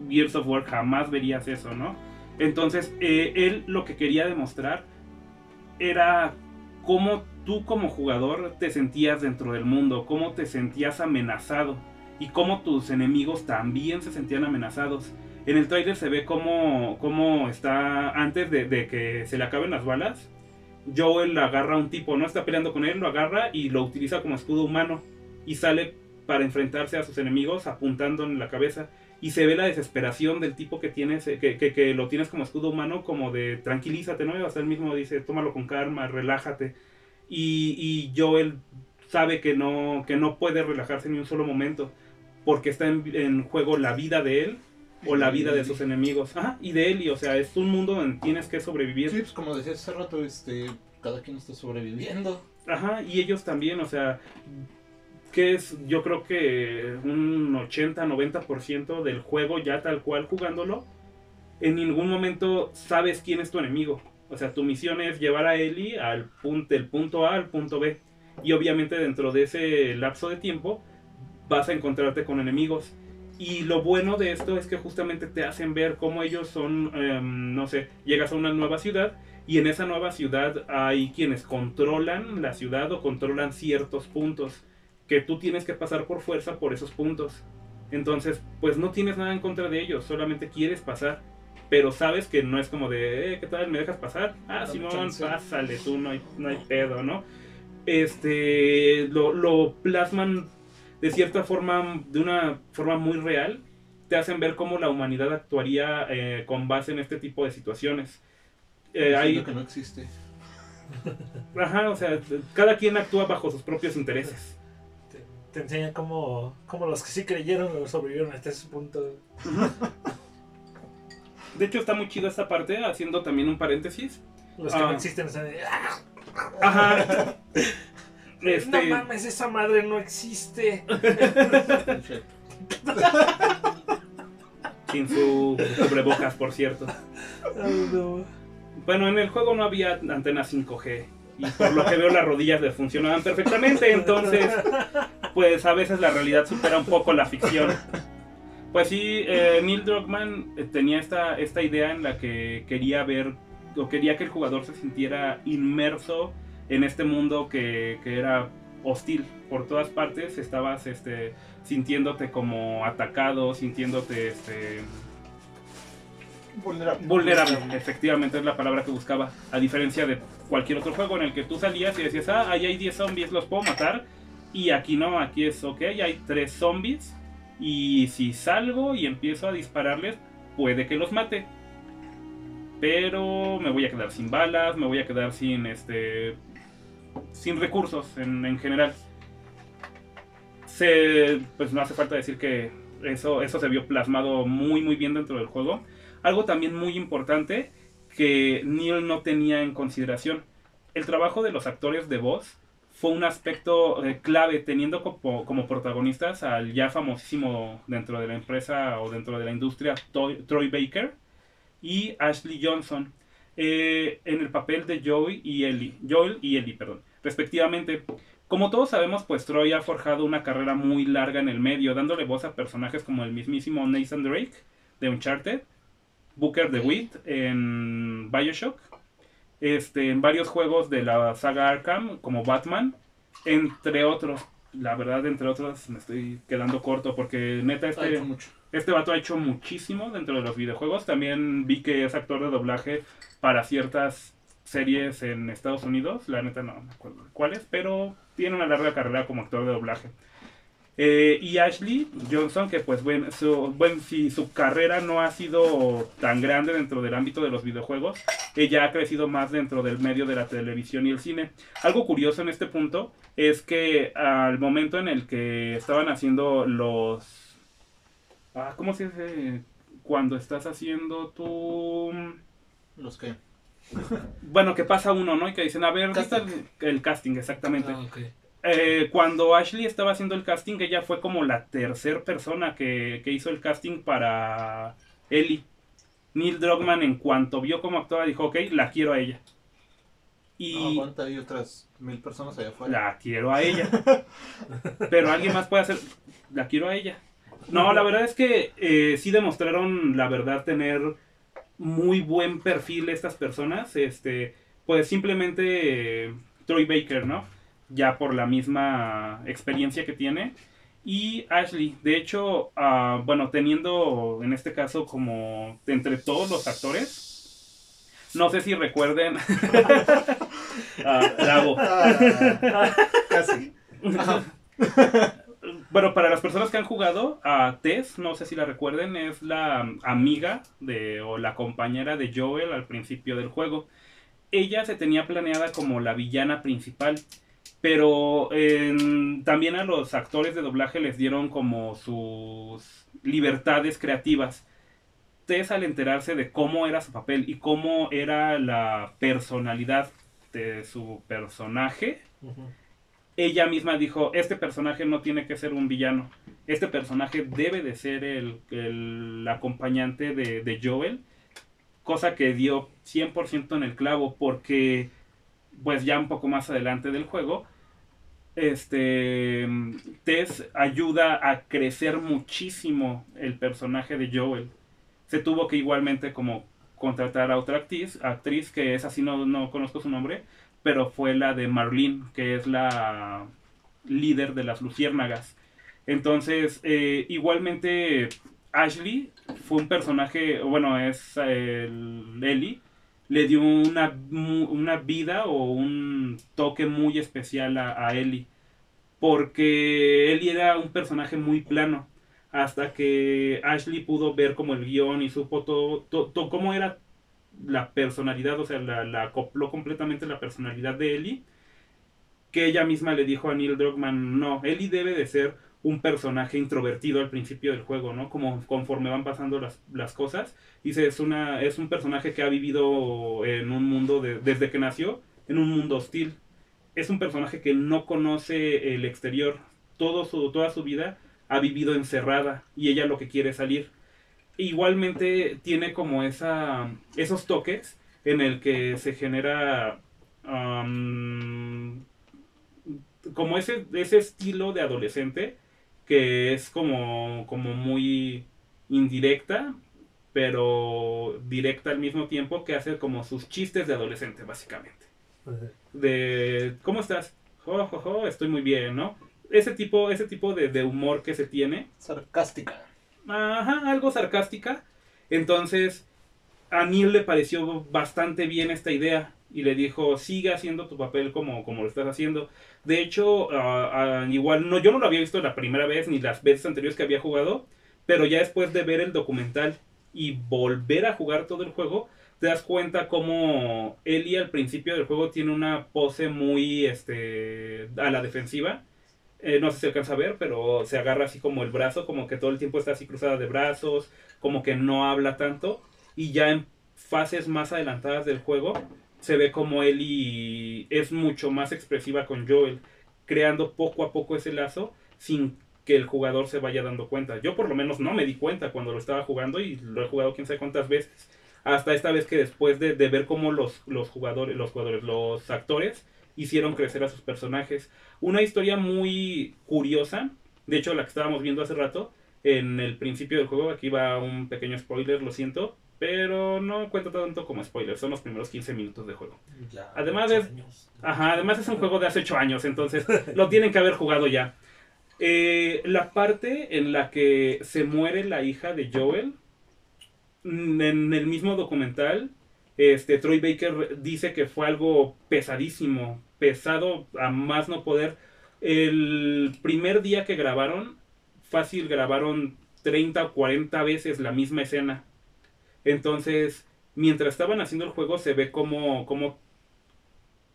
Gears of War jamás verías eso, ¿no? Entonces, eh, él lo que quería demostrar era cómo tú como jugador te sentías dentro del mundo, cómo te sentías amenazado y cómo tus enemigos también se sentían amenazados. En el trailer se ve cómo, cómo está, antes de, de que se le acaben las balas, Joel agarra a un tipo, no está peleando con él, lo agarra y lo utiliza como escudo humano y sale para enfrentarse a sus enemigos apuntando en la cabeza y se ve la desesperación del tipo que tienes, que, que, lo tienes como escudo humano, como de tranquilízate, ¿no? Hasta él mismo dice, tómalo con calma, relájate. Y, Joel sabe que no, que no puede relajarse ni un solo momento, porque está en juego la vida de él o la vida de sus enemigos. Ajá, y de y o sea, es un mundo donde tienes que sobrevivir. Sí, pues como decías hace rato, este, cada quien está sobreviviendo. Ajá, y ellos también, o sea, que es yo creo que un 80-90% del juego ya tal cual jugándolo, en ningún momento sabes quién es tu enemigo. O sea, tu misión es llevar a Ellie al punto, del punto A al punto B. Y obviamente dentro de ese lapso de tiempo vas a encontrarte con enemigos. Y lo bueno de esto es que justamente te hacen ver cómo ellos son, em, no sé, llegas a una nueva ciudad y en esa nueva ciudad hay quienes controlan la ciudad o controlan ciertos puntos que tú tienes que pasar por fuerza por esos puntos. Entonces, pues no tienes nada en contra de ellos, solamente quieres pasar. Pero sabes que no es como de, eh, ¿qué tal? ¿Me dejas pasar? Ah, Simón, chance. pásale, tú no hay, no hay pedo, ¿no? Este, lo, lo plasman de cierta forma, de una forma muy real. Te hacen ver cómo la humanidad actuaría eh, con base en este tipo de situaciones. Eh, hay, que no existe. ajá, o sea, cada quien actúa bajo sus propios intereses. Te, te enseña cómo, cómo los que sí creyeron sobrevivieron hasta ese punto. De hecho, está muy chido esta parte, haciendo también un paréntesis. Los que Ah. no existen están de, "Ah, Ajá. Este, No mames, esa madre no existe. Sin su cubrebocas, por cierto. No. Bueno, en el juego no había antena 5G. Y por lo que veo las rodillas le funcionaban perfectamente. Entonces, pues a veces la realidad supera un poco la ficción. Pues sí, eh, Neil Druckmann eh, tenía esta, esta idea en la que quería ver, o quería que el jugador se sintiera inmerso en este mundo que, que era hostil. Por todas partes estabas este, sintiéndote como atacado, sintiéndote este, Vulnerable. vulnerable. Efectivamente es la palabra que buscaba. A diferencia de cualquier otro juego en el que tú salías y decías, ah, ahí hay 10 zombies, los puedo matar. Y aquí no, aquí es, ok, hay 3 zombies. Y si salgo y empiezo a dispararles, puede que los mate. Pero me voy a quedar sin balas, me voy a quedar sin este. Sin recursos en, en general. Se, pues no hace falta decir que eso, eso se vio plasmado muy muy bien dentro del juego. Algo también muy importante que Neil no tenía en consideración. El trabajo de los actores de voz fue un aspecto eh, clave teniendo como, como protagonistas al ya famosísimo dentro de la empresa o dentro de la industria Troy Baker y Ashley Johnson eh, en el papel de Joey y Ellie, Joel y Ellie, perdón, respectivamente. Como todos sabemos, pues Troy ha forjado una carrera muy larga en el medio, dándole voz a personajes como el mismísimo Nathan Drake de Uncharted, Booker DeWitt en Bioshock, este, en varios juegos de la saga Arkham, como Batman, entre otros. La verdad, entre otros, me estoy quedando corto porque neta este, este vato ha hecho muchísimo dentro de los videojuegos. También vi que es actor de doblaje para ciertas series en Estados Unidos. La neta no me acuerdo cuáles, pero tiene una larga carrera como actor de doblaje. Eh, y Ashley Johnson, que pues bueno, su, bueno, si su carrera no ha sido tan grande dentro del ámbito de los videojuegos, ella ha crecido más dentro del medio de la televisión y el cine. Algo curioso en este punto es que al momento en el que estaban haciendo los... Ah, ¿Cómo se dice? Cuando estás haciendo tu... Los que. Bueno, que pasa uno, ¿no? Y que dicen, a ver, ¿dónde está el, Casting. el casting? Exactamente. Ah. Eh, cuando Ashley estaba haciendo el casting, ella fue como la tercer persona que, que hizo el casting para Ellie. Neil Druckmann, en cuanto vio cómo actuaba, dijo, ok, la quiero a ella. No, Y aguanta, hay otras mil personas allá afuera. la quiero a ella. Pero alguien más puede hacer, la quiero a ella. No, la verdad es que eh, sí demostraron, la verdad, tener muy buen perfil estas personas. Este, pues simplemente eh, Troy Baker, ¿no? Ya por la misma experiencia que tiene. Y Ashley, de hecho, ah, bueno, teniendo en este caso como entre todos los actores, no sé si recuerden. Ah, bravo. Ah, casi. Ajá. Bueno, para las personas que han jugado, a Tess, no sé si la recuerden, es la amiga de o la compañera de Joel al principio del juego. Ella se tenía planeada como la villana principal, pero también a los actores de doblaje les dieron como sus libertades creativas. Tess al enterarse de cómo era su papel y cómo era la personalidad de su personaje, Ujú. Ella misma dijo, este personaje no tiene que ser un villano, este personaje debe de ser el, el acompañante de, de Joel, cosa que dio 100% en el clavo porque pues ya un poco más adelante del juego, este Tess ayuda a crecer muchísimo el personaje de Joel. Se tuvo que igualmente como contratar a otra actriz, actriz que es así, no, no conozco su nombre, pero fue la de Marlene, que es la líder de las Luciérnagas. Entonces, eh, igualmente Ashley fue un personaje, bueno, es el Ellie, le dio una, una vida o un toque muy especial a, a Ellie. Porque Ellie era un personaje muy plano. Hasta que Ashley pudo ver como el guion y supo todo, to- to- cómo era la personalidad, o sea, la, acopló completamente la personalidad de Ellie. Que ella misma le dijo a Neil Druckmann, no, Ellie debe de ser un personaje introvertido al principio del juego, ¿no? Como conforme van pasando las, las cosas. Dice, es, una, es un personaje que ha vivido en un mundo, de- desde que nació, en un mundo hostil. Es un personaje que no conoce el exterior. Todo su, toda su vida ha vivido encerrada y ella lo que quiere es salir. Igualmente tiene como esa, esos toques en el que se genera como ese, ese estilo de adolescente que es como, como muy indirecta, pero directa al mismo tiempo, que hace como sus chistes de adolescente, básicamente. De, ¿cómo estás? Jo, jo, jo, estoy muy bien, ¿no? Ese tipo, ese tipo de, de humor que se tiene, Sarcástica. Ajá, algo sarcástica. Entonces, a Neil le pareció bastante bien esta idea y le dijo, sigue haciendo tu papel como, como lo estás haciendo. De hecho, igual, no, yo no lo había visto la primera vez ni las veces anteriores que había jugado, pero ya después de ver el documental y volver a jugar todo el juego, te das cuenta como Ellie al principio del juego tiene una pose muy este, a la defensiva. Eh, no sé si se alcanza a ver, pero se agarra así como el brazo, como que todo el tiempo está así cruzada de brazos, como que no habla tanto. Y ya en fases más adelantadas del juego, se ve como Ellie es mucho más expresiva con Joel, creando poco a poco ese lazo sin que el jugador se vaya dando cuenta. Yo por lo menos no me di cuenta cuando lo estaba jugando y lo he jugado quién sabe cuántas veces. Hasta esta vez que después de, de ver cómo los, los jugadores, los jugadores, los actores hicieron crecer a sus personajes. Una historia muy curiosa, de hecho la que estábamos viendo hace rato, en el principio del juego, aquí va un pequeño spoiler, lo siento, pero no cuenta tanto como spoiler, son los primeros 15 minutos de juego. Ya, Además es-. Ajá, además es un juego de hace 8 años, entonces lo tienen que haber jugado ya. Eh, la parte en la que se muere la hija de Joel, en el mismo documental, este, Troy Baker dice que fue algo pesadísimo, pesado a más no poder. El primer día que grabaron, fácil grabaron 30 o 40 veces la misma escena. Entonces, mientras estaban haciendo el juego, se ve como, como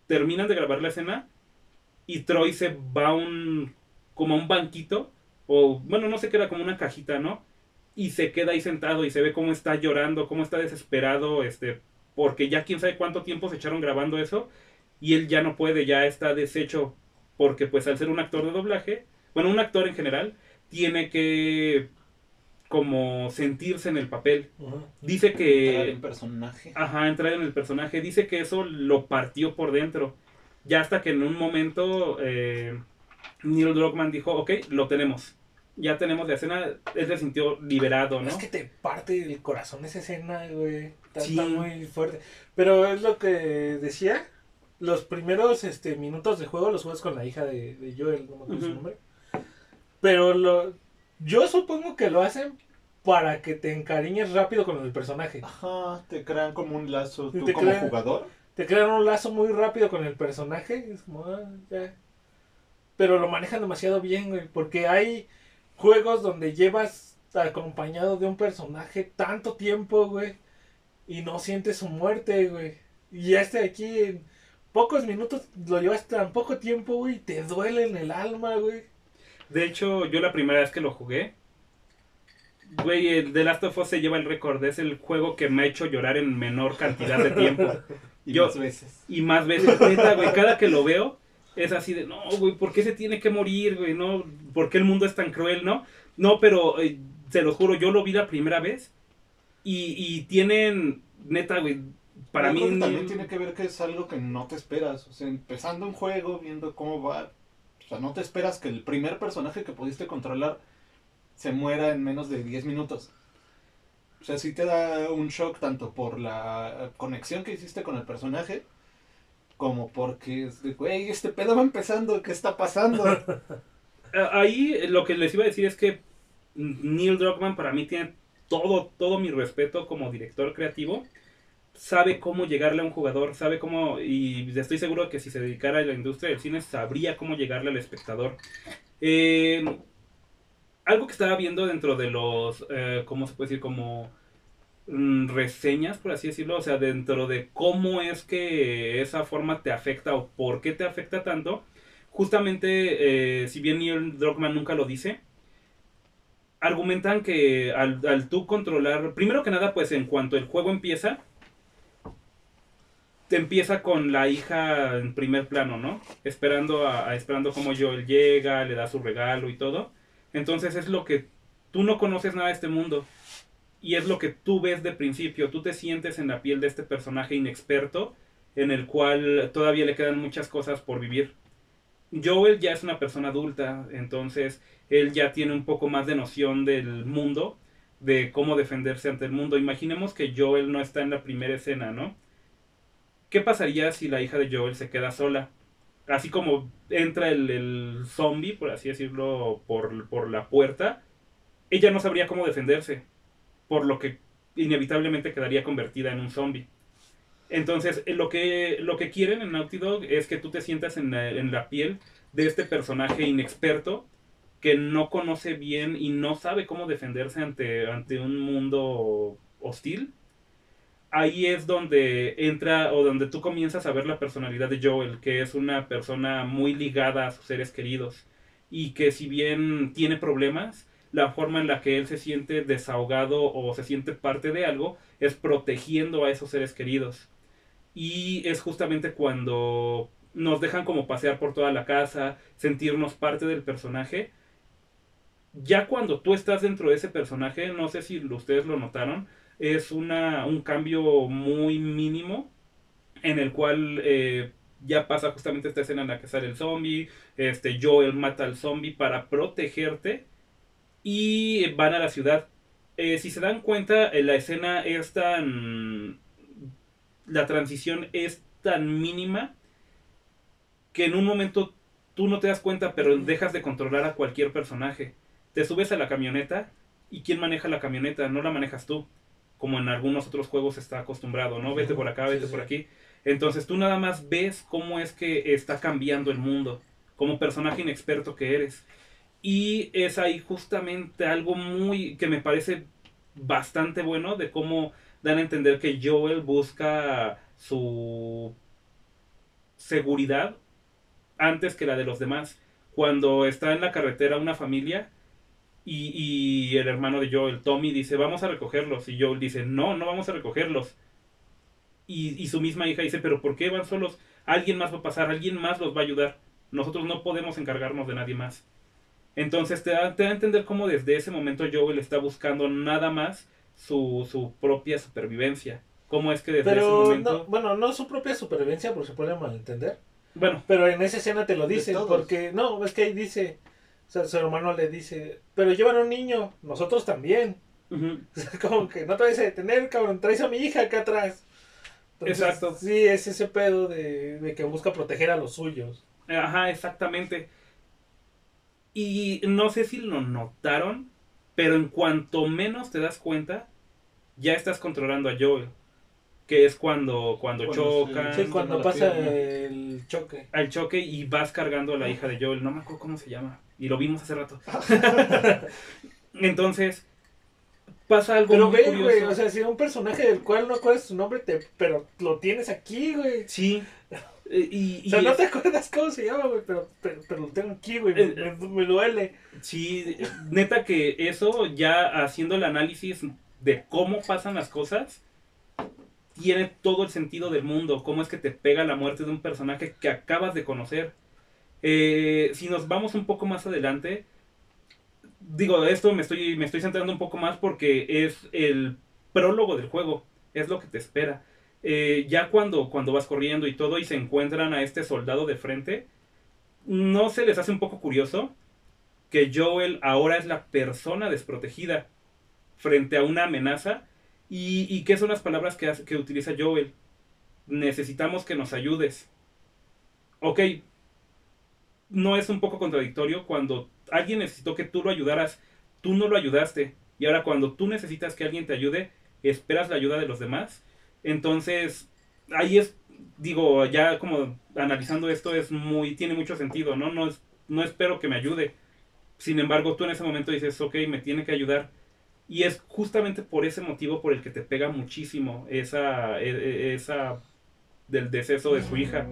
terminan de grabar la escena y Troy se va un como a un banquito o bueno no sé qué era como una cajita no y se queda ahí sentado y se ve cómo está llorando cómo está desesperado este porque ya quién sabe cuánto tiempo se echaron grabando eso y él ya no puede ya está deshecho porque pues al ser un actor de doblaje bueno un actor en general tiene que como sentirse en el papel dice que Entrar en personaje. Ajá, entrar en el personaje. Dice que eso lo partió por dentro. Ya hasta que en un momento eh, Neil Druckmann dijo, ok, lo tenemos. Ya tenemos la escena. Él se sintió liberado, ¿no? Es que te parte el corazón esa escena, güey. Está, Sí. está muy fuerte. Pero es lo que decía. Los primeros este, minutos de juego los juegas con la hija de, de Joel, no me acuerdo su nombre. Pero lo, yo supongo que lo hacen para que te encariñes rápido con el personaje. Ajá, te crean como un lazo tú te como crean- jugador. Te crean un lazo muy rápido con el personaje. Es como, ah, ya. Pero lo manejan demasiado bien, güey. Porque hay juegos donde llevas acompañado de un personaje tanto tiempo, güey. Y no sientes su muerte, güey. Y este de aquí en pocos minutos lo llevas tan poco tiempo, güey. y Te duele en el alma, güey. De hecho, yo la primera vez que lo jugué, güey, el The Last of Us se lleva el récord. Es el juego que me ha hecho llorar en menor cantidad de tiempo. Y Yo- más veces. Y más veces, neta, güey, cada que lo veo, es así de, no, güey, ¿por qué se tiene que morir, güey? No, ¿por qué el mundo es tan cruel, no? No, pero eh, se lo juro, yo lo vi la primera vez y, y tienen, neta, güey, para Yo mí... creo que también tiene que ver que es algo que no te esperas. O sea, empezando un juego, viendo cómo va. O sea, no te esperas que el primer personaje que pudiste controlar se muera en menos de 10 minutos. O sea, sí te da un shock tanto por la conexión que hiciste con el personaje, como porque, es de, güey, este pedo va empezando, ¿qué está pasando? Ahí lo que les iba a decir es que Neil Druckmann para mí tiene todo, todo mi respeto como director creativo. Sabe cómo llegarle a un jugador, sabe cómo, y estoy seguro que si se dedicara a la industria del cine sabría cómo llegarle al espectador. Eh, algo que estaba viendo dentro de los, eh, ¿cómo se puede decir? Como mm, reseñas, por así decirlo, o sea, dentro de cómo es que esa forma te afecta o por qué te afecta tanto, justamente, eh, si bien Neil Druckmann nunca lo dice, argumentan que al, al tú controlar, primero que nada, pues en cuanto el juego empieza, te empieza con la hija en primer plano, ¿no? Esperando a, esperando cómo Joel llega, le da su regalo y todo. Entonces es lo que tú no conoces nada de este mundo. Y es lo que tú ves de principio. Tú te sientes en la piel de este personaje inexperto, en el cual todavía le quedan muchas cosas por vivir. Joel ya es una persona adulta, entonces él ya tiene un poco más de noción del mundo, de cómo defenderse ante el mundo. Imaginemos que Joel no está en la primera escena, ¿no? ¿Qué pasaría si la hija de Joel se queda sola? Así como entra el, el zombie, por así decirlo, por, por la puerta, ella no sabría cómo defenderse, por lo que inevitablemente quedaría convertida en un zombie. Entonces, eh, lo que, lo que quieren en Naughty Dog es que tú te sientas en la, en la piel de este personaje inexperto que no conoce bien y no sabe cómo defenderse ante, ante un mundo hostil. Ahí es donde entra o donde tú comienzas a ver la personalidad de Joel, que es una persona muy ligada a sus seres queridos y que si bien tiene problemas, la forma en la que él se siente desahogado o se siente parte de algo es protegiendo a esos seres queridos. Y es justamente cuando nos dejan como pasear por toda la casa, sentirnos parte del personaje. Ya cuando tú estás dentro de ese personaje, no sé si ustedes lo notaron, es una, un cambio muy mínimo en el cual eh, ya pasa justamente esta escena en la que sale el zombie, este Joel mata al zombie para protegerte y van a la ciudad. Eh, si se dan cuenta, eh, la escena es tan... La transición es tan mínima que en un momento tú no te das cuenta, pero dejas de controlar a cualquier personaje. Te subes a la camioneta y ¿quién maneja la camioneta? No la manejas tú, como en algunos otros juegos está acostumbrado, ¿no? Vete por acá, vete sí. por aquí. Entonces tú nada más ves cómo es que está cambiando el mundo, como personaje inexperto que eres. Y es ahí justamente algo muy que me parece bastante bueno de cómo dan a entender que Joel busca su seguridad antes que la de los demás. Cuando está en la carretera una familia y, y el hermano de Joel, Tommy, dice, vamos a recogerlos. Y Joel dice, no, no vamos a recogerlos. Y, y su misma hija dice, pero ¿por qué van solos? Alguien más va a pasar, alguien más los va a ayudar. Nosotros no podemos encargarnos de nadie más. Entonces te da, te da a entender cómo desde ese momento Joel está buscando nada más su, su propia supervivencia. Cómo es que desde ese momento... no, bueno, no su propia supervivencia, porque se puede malentender. Bueno, Pero en esa escena te lo De dice, todos. porque, no, es que ahí dice, o sea, su hermano le dice, pero llevan a un niño, nosotros también. ujú, O sea, como que no te vayas a detener, cabrón, traes a mi hija acá atrás. Exacto. Sí, es ese pedo de, de que busca proteger a los suyos. Ajá, exactamente. Y no sé si lo notaron, pero en cuanto menos te das cuenta, ya estás controlando a Joel. Que es cuando, cuando, Cuando chocan Sí, cuando la pasa pierna. el choque. al choque y vas cargando a la hija de Joel. No me acuerdo cómo se llama. Y lo vimos hace rato. Entonces, pasa algo Pero muy ve, güey, o sea, si un personaje del cual no acuerdas su nombre, te, pero lo tienes aquí, güey. Sí. Eh, Y, O sea, y no es- te acuerdas cómo se llama, güey, pero, pero, pero lo tengo aquí, güey, me, Eh, me- me duele. Sí, neta que eso, ya haciendo el análisis de cómo pasan las cosas, tiene todo el sentido del mundo. Cómo es que te pega la muerte de un personaje que acabas de conocer. Eh, si nos vamos un poco más adelante, digo, esto me estoy, me estoy centrando un poco más porque es el prólogo del juego, es lo que te espera. Eh, ya cuando, cuando vas corriendo y todo y se encuentran a este soldado de frente, ¿no se les hace un poco curioso que Joel ahora es la persona desprotegida frente a una amenaza? ¿Y, y qué son las palabras que, que utiliza Joel? Necesitamos que nos ayudes. Ok, no es un poco contradictorio cuando alguien necesitó que tú lo ayudaras, tú no lo ayudaste. Y ahora cuando tú necesitas que alguien te ayude, esperas la ayuda de los demás. Entonces, ahí es, digo, ya como analizando esto es muy, tiene mucho sentido, ¿no? No, no espero que me ayude. Sin embargo, tú en ese momento dices, ok, me tiene que ayudar. Y es justamente por ese motivo por el que te pega muchísimo esa, e, e, esa del deceso de su hija.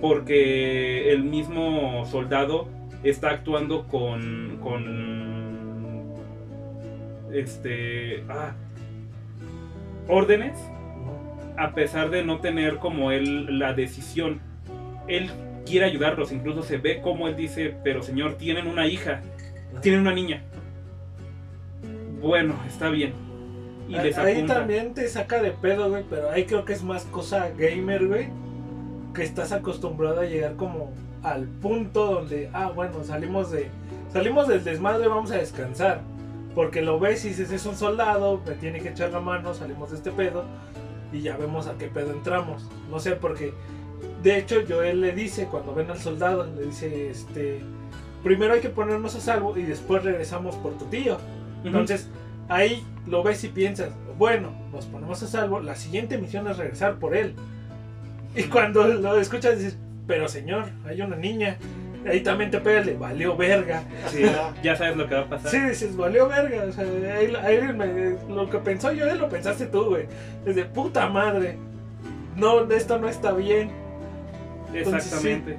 Porque el mismo soldado está actuando con. con. Este. Ah, órdenes. A pesar de no tener como él la decisión. Él quiere ayudarlos. Incluso se ve como él dice: Pero señor, tienen una hija. Tienen una niña. Bueno, está bien. Y les ahí también te saca de pedo, güey. Pero ahí creo que es más cosa gamer, güey. Que estás acostumbrado a llegar como al punto donde, ah, bueno, salimos de salimos del desmadre, vamos a descansar. Porque lo ves y dices, es un soldado, me tiene que echar la mano, salimos de este pedo y ya vemos a qué pedo entramos. No sé, porque de hecho Joel le dice, cuando ven al soldado, le dice, este, primero hay que ponernos a salvo y después regresamos por tu tío. Entonces, ahí lo ves y piensas, bueno, nos ponemos a salvo, la siguiente misión es regresar por él. Y cuando lo escuchas dices, pero señor, hay una niña. Ahí también te pega le valió verga. Sí, ya sabes lo que va a pasar. Sí, dices, valió verga. O sea, ahí, lo que pensó yo, lo pensaste tú, güey. Desde puta madre. No, esto no está bien. Exactamente.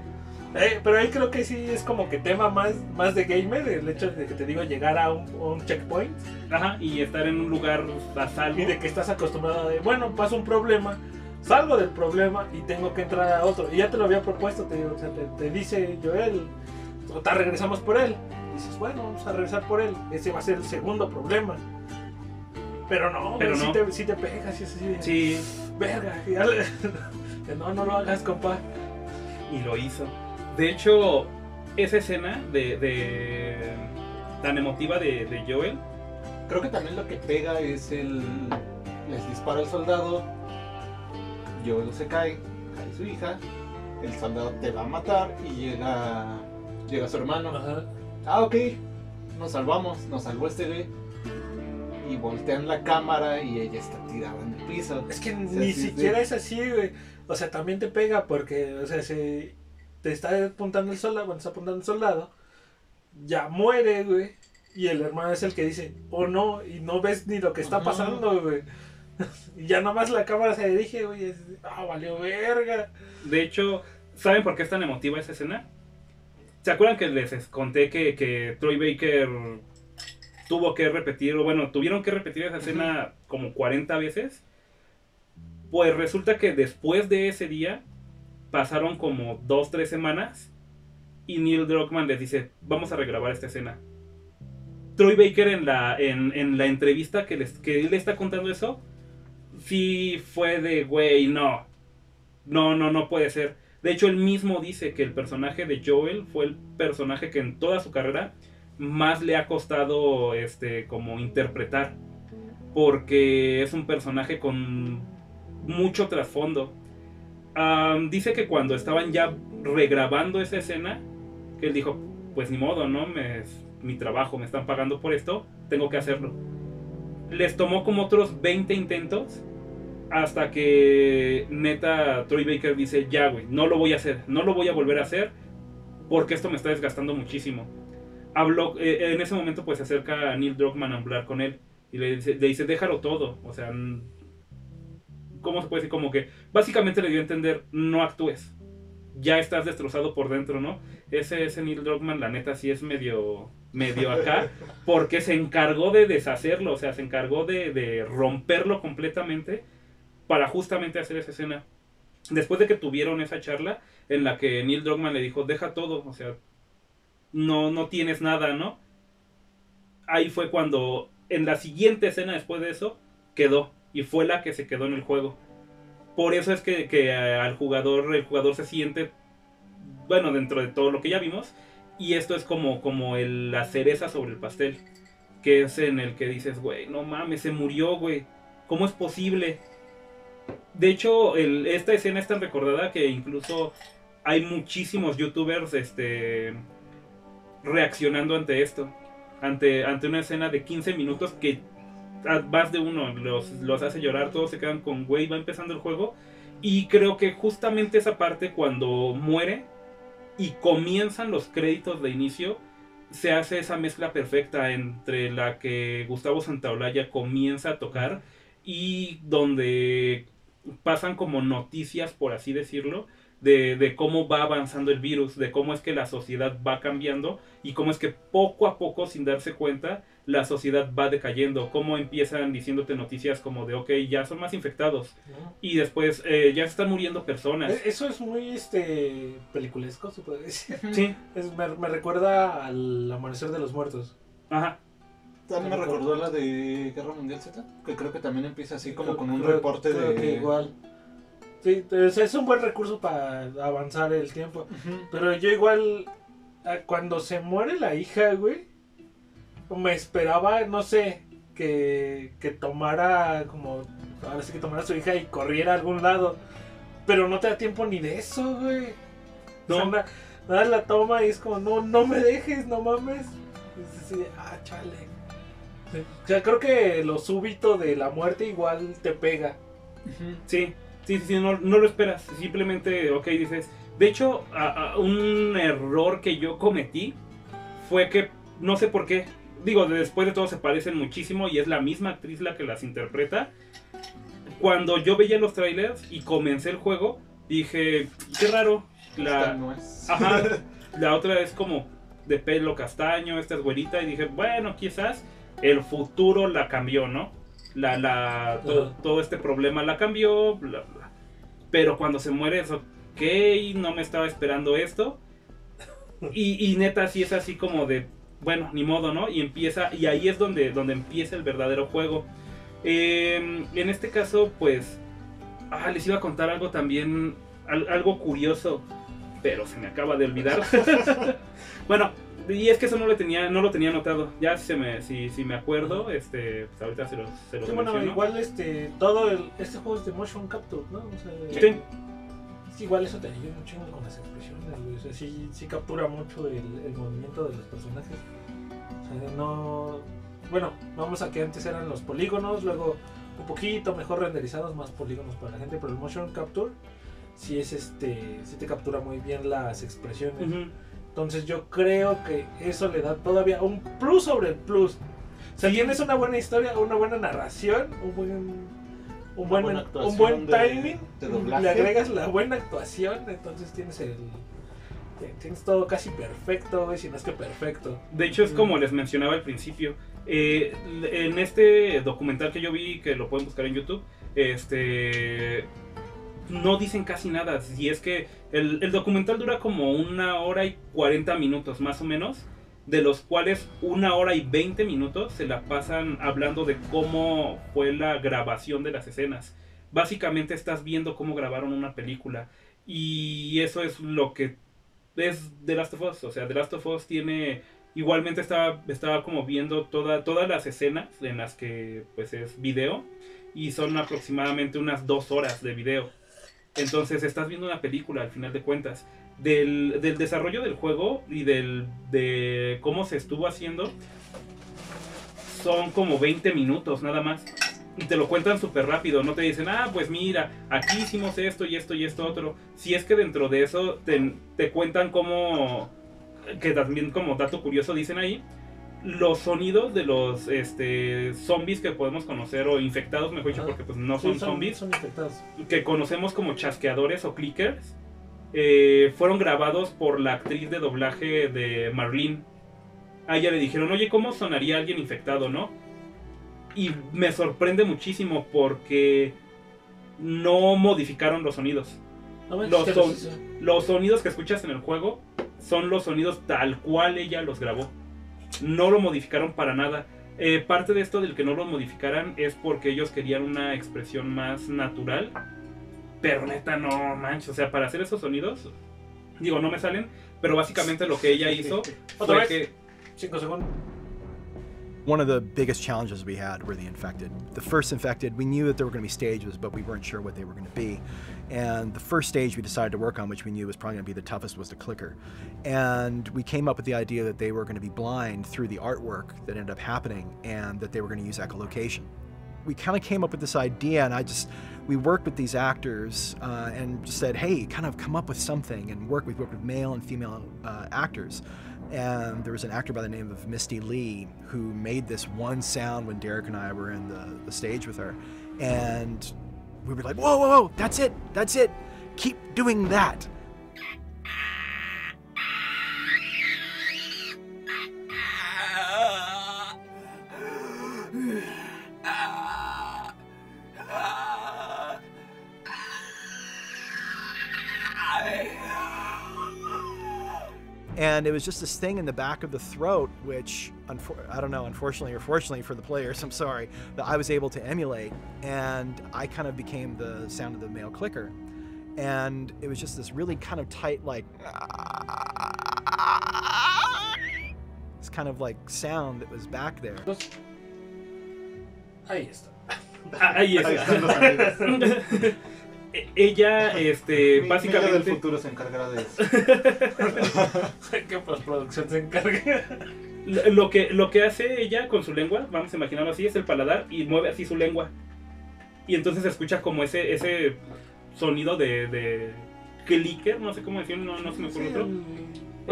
Eh, pero ahí creo que sí es como que tema más, más de gamer, el hecho de que te digo llegar a un, un checkpoint. Ajá, y estar en un lugar a salvo. Y de que estás acostumbrado de, bueno, pasa un problema, salgo del problema y tengo que entrar a otro. Y ya te lo había propuesto, te, te, dice Joel, te regresamos por él. dices, bueno, vamos a regresar por él. Ese va a ser el segundo problema. Pero no, Pero no. Si, te, si te pegas y es así. Sí. Verga, no, no lo hagas, compa. Y lo hizo. De hecho, esa escena de, de tan emotiva de, de Joel. Creo que también lo que pega es el. Les dispara el soldado, Joel se cae, cae su hija, el soldado te va a matar y llega, llega su hermano. Ah, ok, nos salvamos, nos salvó este güey. Y voltean la cámara y ella está tirada en el piso. Es que ni siquiera es así, güey. O sea, también te pega porque, o sea, se te está apuntando el soldado, cuando está apuntando el soldado, ya muere, güey. Y el hermano es el que dice, oh no, y no ves ni lo que está pasando, güey. y ya nomás la cámara se dirige, güey. Ah, valió verga. De hecho, ¿saben por qué es tan emotiva esa escena? ¿Se acuerdan que les conté que, que Troy Baker tuvo que repetir, o bueno, tuvieron que repetir esa escena como 40 veces? Pues resulta que después de ese día pasaron como 2-3 semanas y Neil Druckmann les dice, vamos a regrabar esta escena. Troy Baker en la, en, en la entrevista que, les, que él le está contando eso, sí fue de, güey, no. No, no, no puede ser. De hecho, él mismo dice que el personaje de Joel fue el personaje que en toda su carrera más le ha costado este como interpretar porque es un personaje con mucho trasfondo. Dice que cuando estaban ya regrabando esa escena, que él dijo, pues ni modo, ¿no? Me, mi trabajo, me están pagando por esto, tengo que hacerlo. Les tomó como otros 20 intentos hasta que neta Troy Baker dice, ya, güey, no lo voy a hacer, no lo voy a volver a hacer porque esto me está desgastando muchísimo. Habló, eh, en ese momento pues se acerca a Neil Druckmann a hablar con él y le dice, le dice, déjalo todo, o sea, ¿cómo se puede decir? Como que básicamente le dio a entender, no actúes, ya estás destrozado por dentro, ¿no? Ese, ese Neil Druckmann, la neta, sí es medio, medio acá, porque se encargó de deshacerlo, o sea, se encargó de, de romperlo completamente para justamente hacer esa escena. después de que tuvieron esa charla en la que Neil Druckmann le dijo, deja todo, o sea, no, no tienes nada, ¿no? Ahí fue cuando, en la siguiente escena después de eso, quedó, y fue la que se quedó en el juego. Por eso es que, que al jugador, el jugador se siente, bueno, dentro de todo lo que ya vimos, y esto es como, como el, la cereza sobre el pastel, que es en el que dices, güey, no mames, se murió, güey, ¿cómo es posible? De hecho, esta escena es tan recordada que incluso hay muchísimos youtubers este, reaccionando ante esto. Ante, ante una escena de 15 minutos que más de uno los, los hace llorar, todos se quedan con, güey, va empezando el juego. Y creo que justamente esa parte cuando muere y comienzan los créditos de inicio, se hace esa mezcla perfecta entre la que Gustavo Santaolalla comienza a tocar y donde pasan como noticias, por así decirlo, de, de cómo va avanzando el virus, de cómo es que la sociedad va cambiando y cómo es que poco a poco, sin darse cuenta, la sociedad va decayendo, cómo empiezan diciéndote noticias como de, ok, ya son más infectados ¿no? y después eh, ya están muriendo personas. E- Eso es muy este peliculesco, se puede decir. Sí, Es- me, me recuerda al amanecer de los muertos. ajá. También me recordó la de Guerra Mundial Z, que creo que también empieza así como Creo- con un creo- reporte creo de... que igual. Sí, es, es un buen recurso para avanzar el tiempo. Pero yo igual, ah, cuando se muere la hija, güey, me esperaba, no sé, que, que tomara como, ahora sí que tomara a su hija y corriera a algún lado. Pero no te da tiempo ni de eso, güey. No. O sea, na- nada, la toma y es como, no, no me dejes, no mames. Es así ah, chale. O sea, creo que lo súbito de la muerte igual te pega. Sí, sí, sí, sí, no, no lo esperas. Simplemente, ok, dices. De hecho, a- a- un error que yo cometí fue que, no sé por qué, digo, después de todo se parecen muchísimo y es la misma actriz la que las interpreta. Cuando yo veía los trailers y comencé el juego, dije, qué raro. Esta La, no es. Ajá, la otra es como de pelo castaño, esta es güerita, y dije, bueno, quizás el futuro la cambió, ¿no? La, la, todo este problema la cambió, bla, bla. Pero cuando se muere es, ok, no me estaba esperando esto. Y, y neta, sí es así como de, bueno, ni modo, ¿no? Y empieza, y ahí es donde, donde empieza el verdadero juego. Eh, en este caso, pues, ah, les iba a contar algo también, al- algo curioso, pero se me acaba de olvidar. bueno, y es que eso no lo tenía, no lo tenía anotado. Ya se me, si, si me acuerdo, este, pues ahorita se los, se los Sí, bueno, igual este, todo el, este juego es de motion capture, ¿no? O sea, Sí. Que igual eso te ayuda chingo con las expresiones, güey. O sea, sí, sí captura mucho el, el movimiento de los personajes. O sea, no... Bueno, vamos a que antes eran los polígonos, luego un poquito mejor renderizados, más polígonos para la gente, pero el motion capture sí es este, sí te captura muy bien las expresiones. Entonces yo creo que eso le da todavía un plus sobre el plus. O sea, tienes una buena historia, una buena narración, un buen, un buen, buena un buen timing, de le agregas la buena actuación, entonces tienes el... Tienes todo casi perfecto, güey, si no es que perfecto. De hecho, es como les mencionaba al principio. eh, en este documental que yo vi, que lo pueden buscar en YouTube, este no dicen casi nada. Y es que el, el documental dura como una hora y 40 minutos, más o menos. De los cuales una hora y 20 minutos se la pasan hablando de cómo fue la grabación de las escenas. Básicamente estás viendo cómo grabaron una película. Y eso es lo que es The Last of Us. O sea, The Last of Us tiene. Igualmente estaba, estaba como viendo toda, todas las escenas en las que pues es video. Y son aproximadamente unas dos horas de video. Entonces estás viendo una película al final de cuentas. Del, del desarrollo del juego y del, de cómo se estuvo haciendo. Son como 20 minutos nada más. Y te lo cuentan súper rápido. No te dicen, ah, pues mira, aquí hicimos esto y esto y esto otro. Si es que dentro de eso te, te cuentan cómo. Que también, como dato curioso, dicen ahí. Los sonidos de los este, zombies que podemos conocer, o infectados, mejor dicho, porque pues no Sí, son zombies Son infectados. que conocemos como chasqueadores o clickers, eh, fueron grabados por la actriz de doblaje de Marlene. A ella le dijeron, oye, ¿cómo sonaría alguien infectado, no? Y me sorprende muchísimo porque no modificaron los sonidos. No Los son- los sonidos que escuchas en el juego son los sonidos tal cual ella los grabó. No lo modificaron para nada. Eh, parte de esto del que no lo modificaran es porque ellos querían una expresión más natural. Pero neta, no manches. O sea, para hacer esos sonidos, digo, no me salen. Pero básicamente lo que ella hizo ¿Otra fue vez? que Cinco segundos. One of the biggest challenges we had were the infected. The first infected, we knew that there were going to be stages, but we weren't sure what they were going to be. And the first stage we decided to work on, which we knew was probably going to be the toughest, was the clicker. And we came up with the idea that they were going to be blind through the artwork that ended up happening and that they were going to use echolocation. We kind of came up with this idea, and I just, we worked with these actors uh, and just said, hey, kind of come up with something and work. We worked with male and female uh, actors and there was an actor by the name of Misty Lee who made this one sound when Derek and I were in the, the stage with her. And we were like, whoa, whoa, whoa, that's it, that's it. Keep doing that. and it was just this thing in the back of the throat which i don't know unfortunately or fortunately for the players i'm sorry that i was able to emulate and i kind of became the sound of the male clicker and it was just this really kind of tight like this kind of like sound that was back there. Ahí está. Ah, ahí es. Ahí están los amigos. ella, este, Mi- Miguel del básicamente. futuro se encargará de eso. que postproducción se encargue. Lo que, lo que hace ella con su lengua, vamos a imaginarlo así, es el paladar y mueve así su lengua. Y entonces se escucha como ese, ese sonido de, de clicker, no sé cómo decirlo, no, no se me ocurre otro.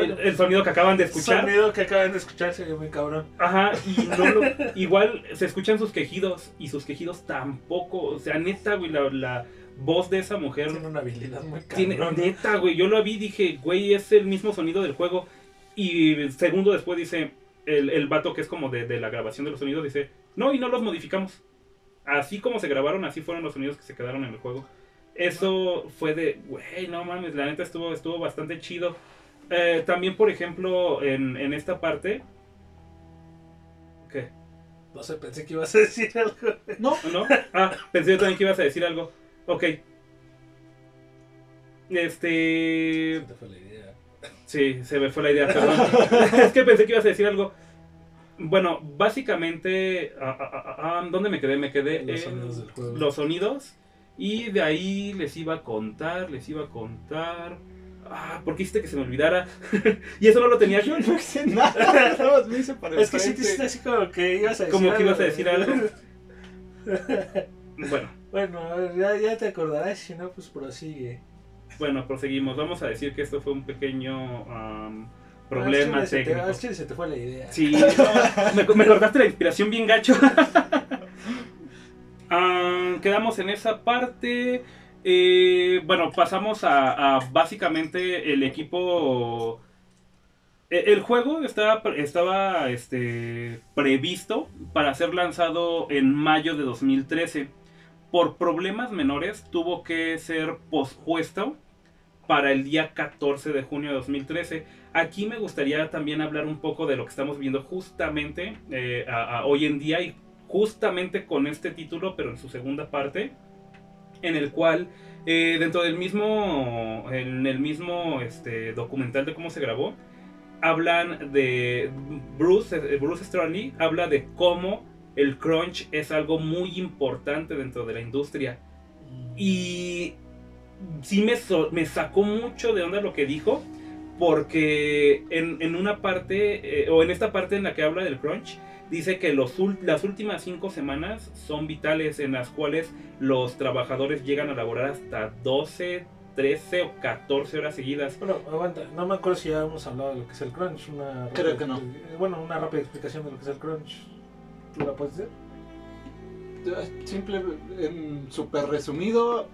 El, el sonido que acaban de escuchar. sonido que acaban de escuchar se muy cabrón. Ajá, y no lo- igual se escuchan sus quejidos y sus quejidos tampoco. O sea, neta, güey, la, la voz de esa mujer Tiene una habilidad muy tiene, cabrón. neta, güey, yo lo vi y dije, güey, es el mismo sonido del juego. Y segundo después dice, el, el vato que es como de, de la grabación de los sonidos, dice, no, y no los modificamos. Así como se grabaron, así fueron los sonidos que se quedaron en el juego. Eso fue de, güey, no mames, la neta estuvo, estuvo bastante chido. Eh, también, por ejemplo, en, en esta parte... ¿Qué? No sé, pensé que ibas a decir algo. No, ¿No? Ah, pensé yo también que ibas a decir algo. Ok. Este... Se te fue la idea. Sí, se me fue la idea, perdón. es que pensé que ibas a decir algo. Bueno, básicamente, ah, ah, ah, ah, ¿dónde me quedé? Me quedé Los en sonidos del juego. los sonidos. Y de ahí les iba a contar, les iba a contar. Ah, ¿por qué hiciste que se me olvidara? y eso no lo tenía yo no hice nada. Nada más me hice para Es que sí te hiciste así como que ibas a decir Como que algo. ibas a decir algo. Bueno, bueno, a ver, ya, ya te acordarás, si no, pues prosigue. bueno, proseguimos. Vamos a decir que esto fue un pequeño am, problema te- técnico. al chile se te fue la idea. Sí, no, me, me cortaste la inspiración bien gacho. Ah, quedamos en esa parte. Eh, bueno, pasamos a, básicamente el equipo. e- El juego estaba, estaba este, previsto para ser lanzado en mayo de 2013. Por problemas menores tuvo que ser pospuesto para el día 14 de junio de 2013. Aquí me gustaría también hablar un poco de lo que estamos viendo justamente eh, hoy en día y justamente con este título, pero en su segunda parte, en el cual eh, dentro del mismo, en el mismo este, documental de cómo se grabó, hablan de Bruce, eh, Bruce Straley habla de cómo el crunch es algo muy importante dentro de la industria. Y sí me, me sacó mucho de onda lo que dijo, porque en, en una parte, eh, o en esta parte en la que habla del crunch, dice que los, ul- las últimas cinco semanas son vitales en las cuales los trabajadores llegan a laborar hasta 12, 13 o 14 horas seguidas. Bueno, aguanta, no me acuerdo si ya hemos hablado de lo que es el crunch. Una Creo rápida- que no. Bueno, una rápida explicación de lo que es el crunch. ¿Tú la puedes decir? Simple, en súper resumido,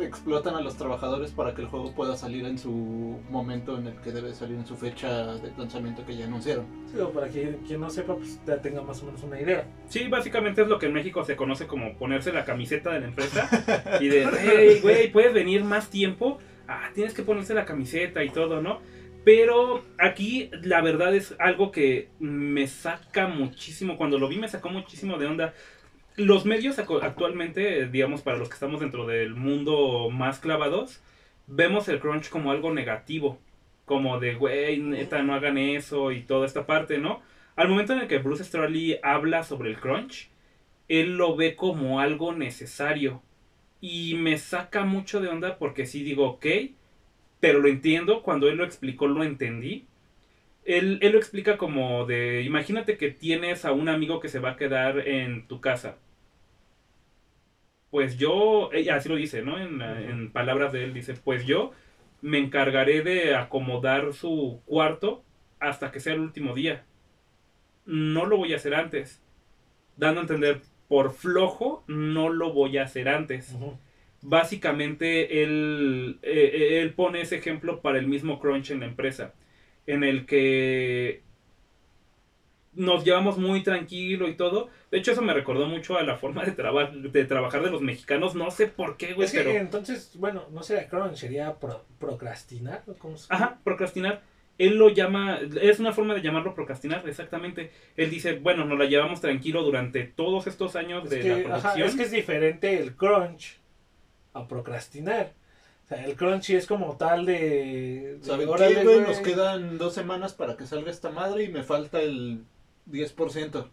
explotan a los trabajadores para que el juego pueda salir en su momento en el que debe salir en su fecha de lanzamiento que ya anunciaron. Sí, o para que quien no sepa, pues ya tenga más o menos una idea. Sí, básicamente es lo que en México se conoce como ponerse la camiseta de la empresa y de, hey, güey, puedes venir más tiempo. ah, tienes que ponerse la camiseta y todo, ¿no? Pero aquí la verdad es algo que me saca muchísimo, cuando lo vi me sacó muchísimo de onda. Los medios actualmente, digamos, para los que estamos dentro del mundo más clavados, vemos el crunch como algo negativo, como de, güey, neta, no hagan eso y toda esta parte, ¿no? Al momento en el que Bruce Straley habla sobre el crunch, él lo ve como algo necesario. Y me saca mucho de onda porque sí digo, ok, pero lo entiendo, cuando él lo explicó lo entendí. Él, él lo explica como de, imagínate que tienes a un amigo que se va a quedar en tu casa. Pues yo, ella así lo dice, ¿no? En, la- en palabras de él, dice, pues yo me encargaré de acomodar su cuarto hasta que sea el último día. No lo voy a hacer antes. Dando a entender, por flojo, no lo voy a hacer antes básicamente él, eh, eh, él pone ese ejemplo para el mismo crunch en la empresa, en el que nos llevamos muy tranquilo y todo. De hecho, eso me recordó mucho a la forma de, traba- de trabajar de los mexicanos. No sé por qué, güey, Es que pero... entonces, bueno, no sería crunch, sería pro- procrastinar. ¿o ¿Cómo se Ajá, procrastinar. Él lo llama, es una forma de llamarlo procrastinar, exactamente. Él dice, bueno, nos la llevamos tranquilo durante todos estos años Es de que, la ajá, producción. es que es diferente el crunch a procrastinar. O sea, el crunch sí es como tal de... de, ¿Saben qué, güey. Nos quedan dos semanas para que salga esta madre y me falta el 10%.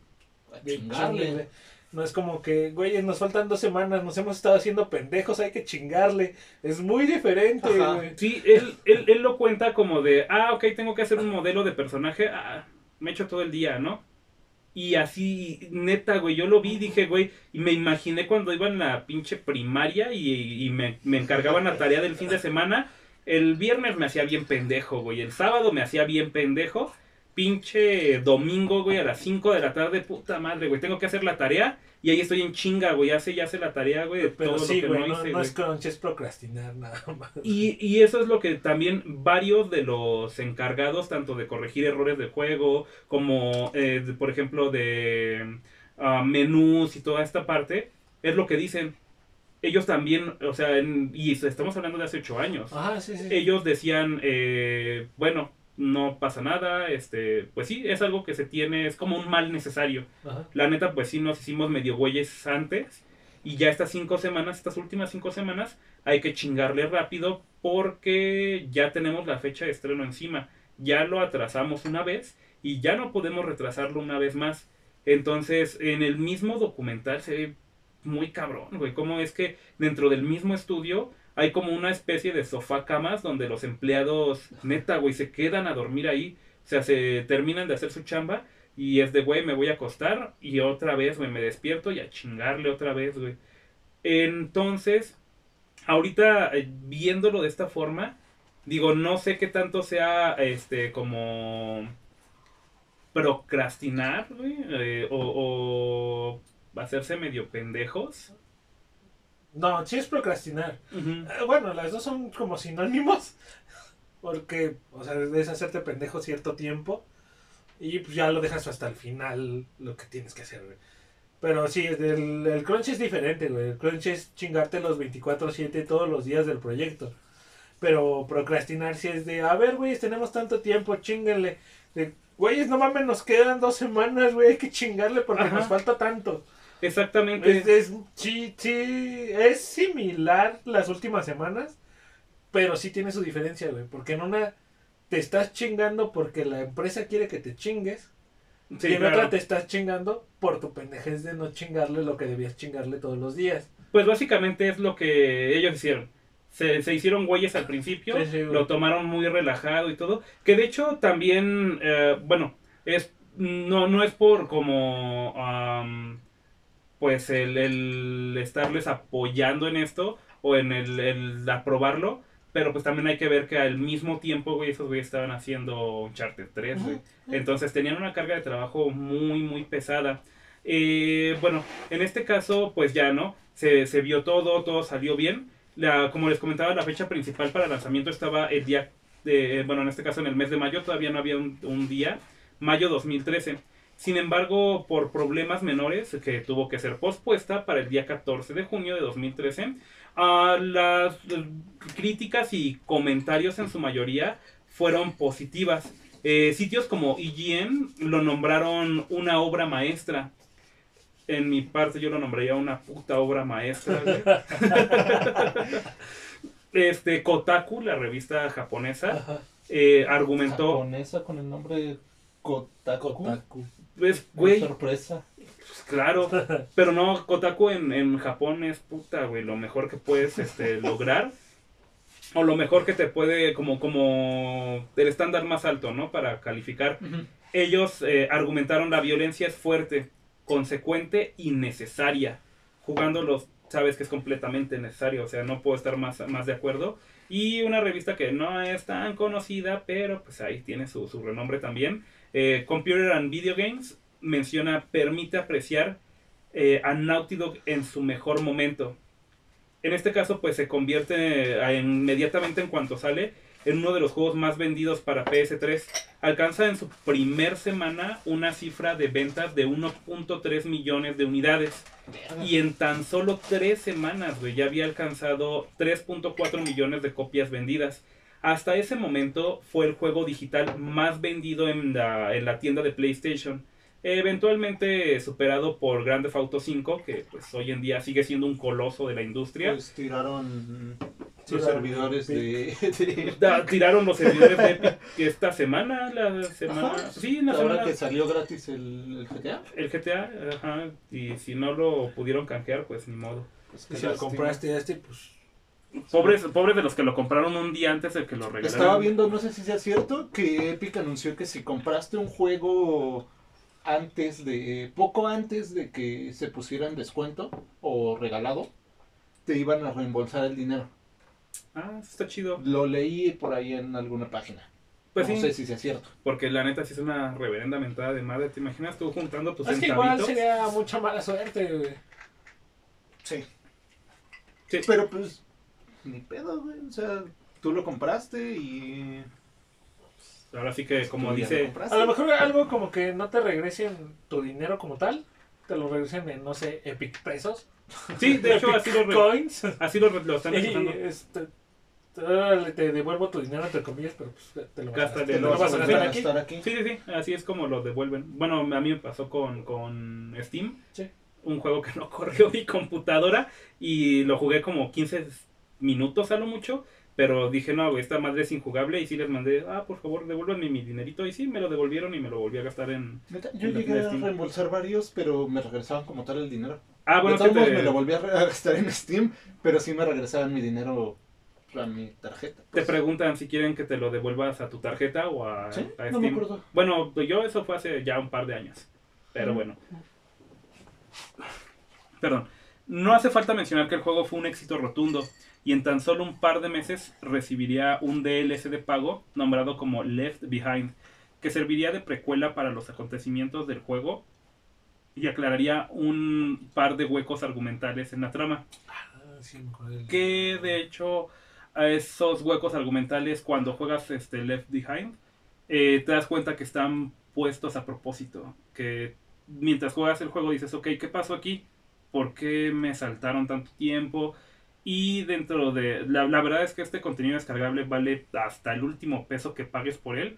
A chingarle. güey. No es como que, güey, nos faltan dos semanas, nos hemos estado haciendo pendejos, hay que chingarle. Es muy diferente, Ajá. güey. Sí, él, él, él lo cuenta como de, ah, ok, tengo que hacer un modelo de personaje, ah, me echo todo el día, ¿no? Y así, neta, güey, yo lo vi, dije, güey, y me imaginé cuando iba en la pinche primaria y, y me, me encargaban la tarea del fin de semana. El viernes me hacía bien pendejo, güey, el sábado me hacía bien pendejo. Pinche domingo, güey, a las 5 de la tarde, puta madre, güey, tengo que hacer la tarea y ahí estoy en chinga, güey, hace ya hace la tarea, güey, de Pero todo sí, lo que güey, no hice, no güey. es crunch, es procrastinar nada más. Y, y eso es lo que también varios de los encargados, tanto de corregir errores de juego, como eh, de- por ejemplo de ah, menús y toda esta parte, es lo que dicen. Ellos también, o sea, en- y estamos hablando de hace ocho años. Ajá, sí, sí. Ellos decían, eh, bueno, no pasa nada, este, pues sí, es algo que se tiene, es como un mal necesario. Ajá. La neta, pues sí nos hicimos medio güeyes antes. Y ya estas cinco semanas, estas últimas cinco semanas, hay que chingarle rápido porque ya tenemos la fecha de estreno encima. Ya lo atrasamos una vez y ya no podemos retrasarlo una vez más. Entonces, en el mismo documental se ve muy cabrón, güey. Cómo es que dentro del mismo estudio hay como una especie de sofá camas donde los empleados, neta, güey, se quedan a dormir ahí. O sea, se terminan de hacer su chamba y es de, güey, me voy a acostar y otra vez, güey, me despierto y a chingarle otra vez, güey. Entonces, ahorita eh, viéndolo de esta forma, digo, no sé qué tanto sea, este, como procrastinar, güey, eh, o, o hacerse medio pendejos. No, sí es procrastinar. Eh, Bueno, las dos son como sinónimos. Porque, o sea, es hacerte pendejo cierto tiempo. Y pues ya lo dejas hasta el final lo que tienes que hacer, güey. Pero sí, el, el crunch es diferente, güey. El crunch es chingarte los 24-7 todos los días del proyecto. Pero procrastinar sí es de, a ver, güey, tenemos tanto tiempo, chinguenle. Güeyes, no mames, nos quedan dos semanas, güey, hay que chingarle porque Ajá. nos falta tanto. Exactamente. Es, es- sí, sí, es similar las últimas semanas, pero sí tiene su diferencia, güey. Porque en una te estás chingando porque la empresa quiere que te chingues, Sí, y en claro. otra te estás chingando por tu pendejez de no chingarle lo que debías chingarle todos los días. Pues básicamente es lo que ellos hicieron. Se, se hicieron güeyes al principio, Sí, sí, güey. lo tomaron muy relajado y todo. Que de hecho también, eh, bueno, es no, no es por como, pues el, el estarles apoyando en esto o en el, el aprobarlo, pero pues también hay que ver que al mismo tiempo, güey, esos güeyes estaban haciendo Uncharted 3, güey. Entonces tenían una carga de trabajo muy, muy pesada. Eh, bueno, en este caso, pues ya, ¿no? Se, se vio todo, todo salió bien. La, como les comentaba, la fecha principal para el lanzamiento estaba el día, de, bueno, en este caso en el mes de mayo, todavía no había un, un día, mayo 2013. Sin embargo, por problemas menores que tuvo que ser pospuesta para el día 14 de junio de 2013, ah, las eh, críticas y comentarios en su mayoría fueron positivas. Eh, sitios como IGN lo nombraron una obra maestra. En mi parte yo lo nombraría una puta obra maestra. este, Kotaku, la revista japonesa, eh, argumentó... Japonesa con el nombre Kotaku. Kotaku. Pues, güey, sorpresa. pues, claro. Pero no, Kotaku en, en Japón es puta, güey, lo mejor que puedes este, lograr. O lo mejor que te puede, como, como el estándar más alto, ¿no? Para calificar. Ellos eh, argumentaron la violencia es fuerte, consecuente y necesaria. Jugándolos, sabes que es completamente necesario, o sea, no puedo estar más, más de acuerdo. Y una revista que no es tan conocida, pero pues ahí tiene su, su renombre también. Eh, Computer and Video Games menciona, permite apreciar eh, a Naughty Dog en su mejor momento. En este caso, pues se convierte eh, en- inmediatamente en cuanto sale en uno de los juegos más vendidos para PS3. Alcanza en su primer semana una cifra de ventas de 1.3 millones de unidades. Y en tan solo tres semanas, güey, ya había alcanzado 3.4 millones de copias vendidas. Hasta ese momento fue el juego digital más vendido en la, en la tienda de PlayStation. Eventualmente superado por Grand Theft Auto 5, que pues hoy en día sigue siendo un coloso de la industria. Pues tiraron los Tiraron servidores de, de- Da- tiraron los servidores de Epic esta semana, la semana... Ajá. Sí, en la Ahora semana... que salió gratis el, el GTA. El GTA, ajá, y si no lo pudieron canjear, pues ni modo. Pues Y si lo compraste este, pues. Pobres, pobres de los que lo compraron un día antes de que lo regalaran. Estaba viendo, no sé si sea cierto, que Epic anunció que si compraste un juego antes de, poco antes de que se pusiera en descuento o regalado, te iban a reembolsar el dinero. Ah, eso está chido. Lo leí por ahí en alguna página. Pues no sí, sé si sea cierto. porque la neta sí es una reverenda mentada de madre. ¿Te imaginas tú juntando tus Es que igual sería mucha mala suerte, güey. Sí. Sí. Pero pues, ni pedo, güey. O sea, tú lo compraste y... Ahora sí que, como ya lo dice... A lo mejor algo como que no te regresen tu dinero como tal. Te lo regresen en, no sé, Epic pesos. Sí, de hecho, así lo, Coins. así lo, están este, te devuelvo tu dinero, entre comillas, pero pues te lo vas a Te lo vas a gastar aquí. Sí, sí, sí, así es como lo devuelven. Bueno, a mí me pasó con, con Steam. Sí. Un juego que no corrió mi computadora y lo jugué como 15 minutos a lo mucho. Pero dije, no, güey, esta madre es injugable. Y sí les mandé, ah, por favor, devuélvanme mi dinerito. Y sí, me lo devolvieron y me lo volví a gastar en. Yo En llegué a Steam. reembolsar varios, pero me regresaban como tal el dinero. Ah, bueno, de todos te, me lo volví a gastar en Steam, pero sí me regresaban mi dinero a mi tarjeta. te pues. preguntan si quieren que te lo devuelvas a tu tarjeta o a, ¿Sí? a No me Steam. acuerdo. Bueno, yo eso fue hace ya un par de años. Pero Mm. bueno. Perdón. No hace falta mencionar que el juego fue un éxito rotundo y en tan solo un par de meses recibiría un DLC de pago nombrado como Left Behind, que serviría de precuela para los acontecimientos del juego y aclararía un par de huecos argumentales en la trama. Ah, sí, me Que de hecho, a esos huecos argumentales, cuando juegas este Left Behind, eh, te das cuenta que están puestos a propósito. Que mientras juegas el juego dices, ok, ¿qué pasó aquí? ¿Por qué me saltaron tanto tiempo? Y dentro de. La, la verdad es que este contenido descargable vale hasta el último peso que pagues por él.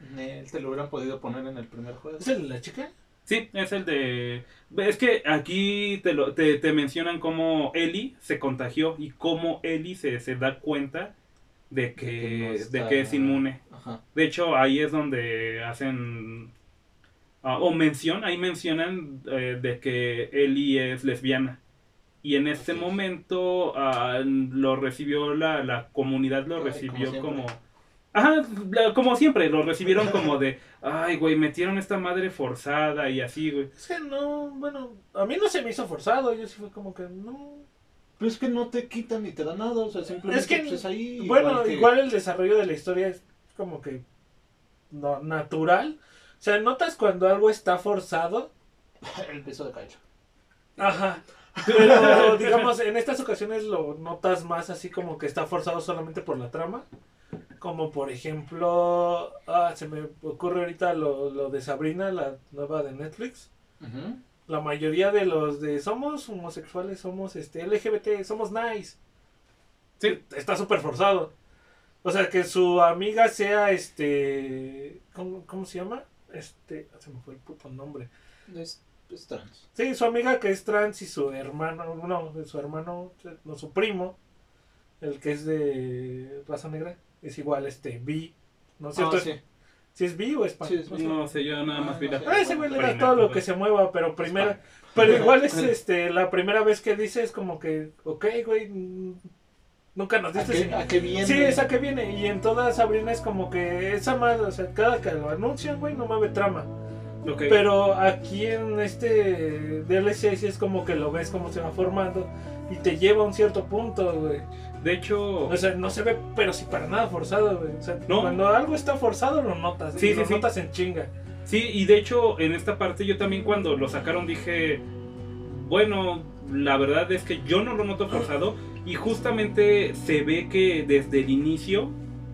Te lo hubieran podido poner en el primer juego. ¿Es el de la chica? Sí, es el de... Es que aquí te, lo, te, te mencionan cómo Ellie se contagió y cómo Ellie se, se da cuenta de que, De que no de está- que es inmune. Ajá. De hecho, ahí es donde hacen... ah, o mención, ahí mencionan eh, de que Ellie es lesbiana. Y en este Así es. momento ah, lo recibió la, la comunidad, lo Ay, recibió como. Ajá, la- como siempre, lo recibieron como de, ay, güey, metieron esta madre forzada y así, güey. Es que no, bueno, a mí no se me hizo forzado. Yo sí fue como que no. Pero es que no te quitan ni te dan nada, o sea, simplemente Es que, pues, es ahí. bueno, que- igual el desarrollo de la historia es como que no, natural. O sea, notas cuando algo está forzado. El beso de Kylo. Ajá. Pero, digamos, en estas ocasiones lo notas más así como que está forzado solamente por la trama. Como por ejemplo, ah, se me ocurre ahorita lo, lo de Sabrina, la nueva de Netflix. La mayoría de los de somos homosexuales, somos este LGBT, somos nice. Sí. Está súper forzado. O sea, que su amiga sea este. ¿Cómo, cómo se llama? Este. Se me fue el puto nombre. Es, es trans. Sí, su amiga que es trans y su hermano. No, su hermano, no, su primo. El que es de raza negra. Es igual, este, bi. ¿No es cierto? Ah, sí. ¿Si es bi o es pan? Sí, es No sé. No sé, yo nada más vi la. Ah, Ah, ese güey le da todo lo pues. que se mueva, pero primera. Pero igual es este la primera vez que dice es como que, ok, güey, nunca nos ¿A dices. qué, a qué viene? Sí, esa que viene. Y en todas Sabrina es como que esa madre, o sea, cada que lo anuncian, güey, no mueve trama. Pero aquí en este DLC sí es como que lo ves como se va formando y te lleva a un cierto punto, güey. De hecho, O sea, no se ve, pero sí para nada forzado, güey. O sea, No. cuando algo está forzado lo notas. Sí, y sí, lo sí. notas en chinga. sí, y de hecho, en esta parte yo también cuando lo sacaron dije, bueno, la verdad es que yo no lo noto forzado y justamente se ve que desde el inicio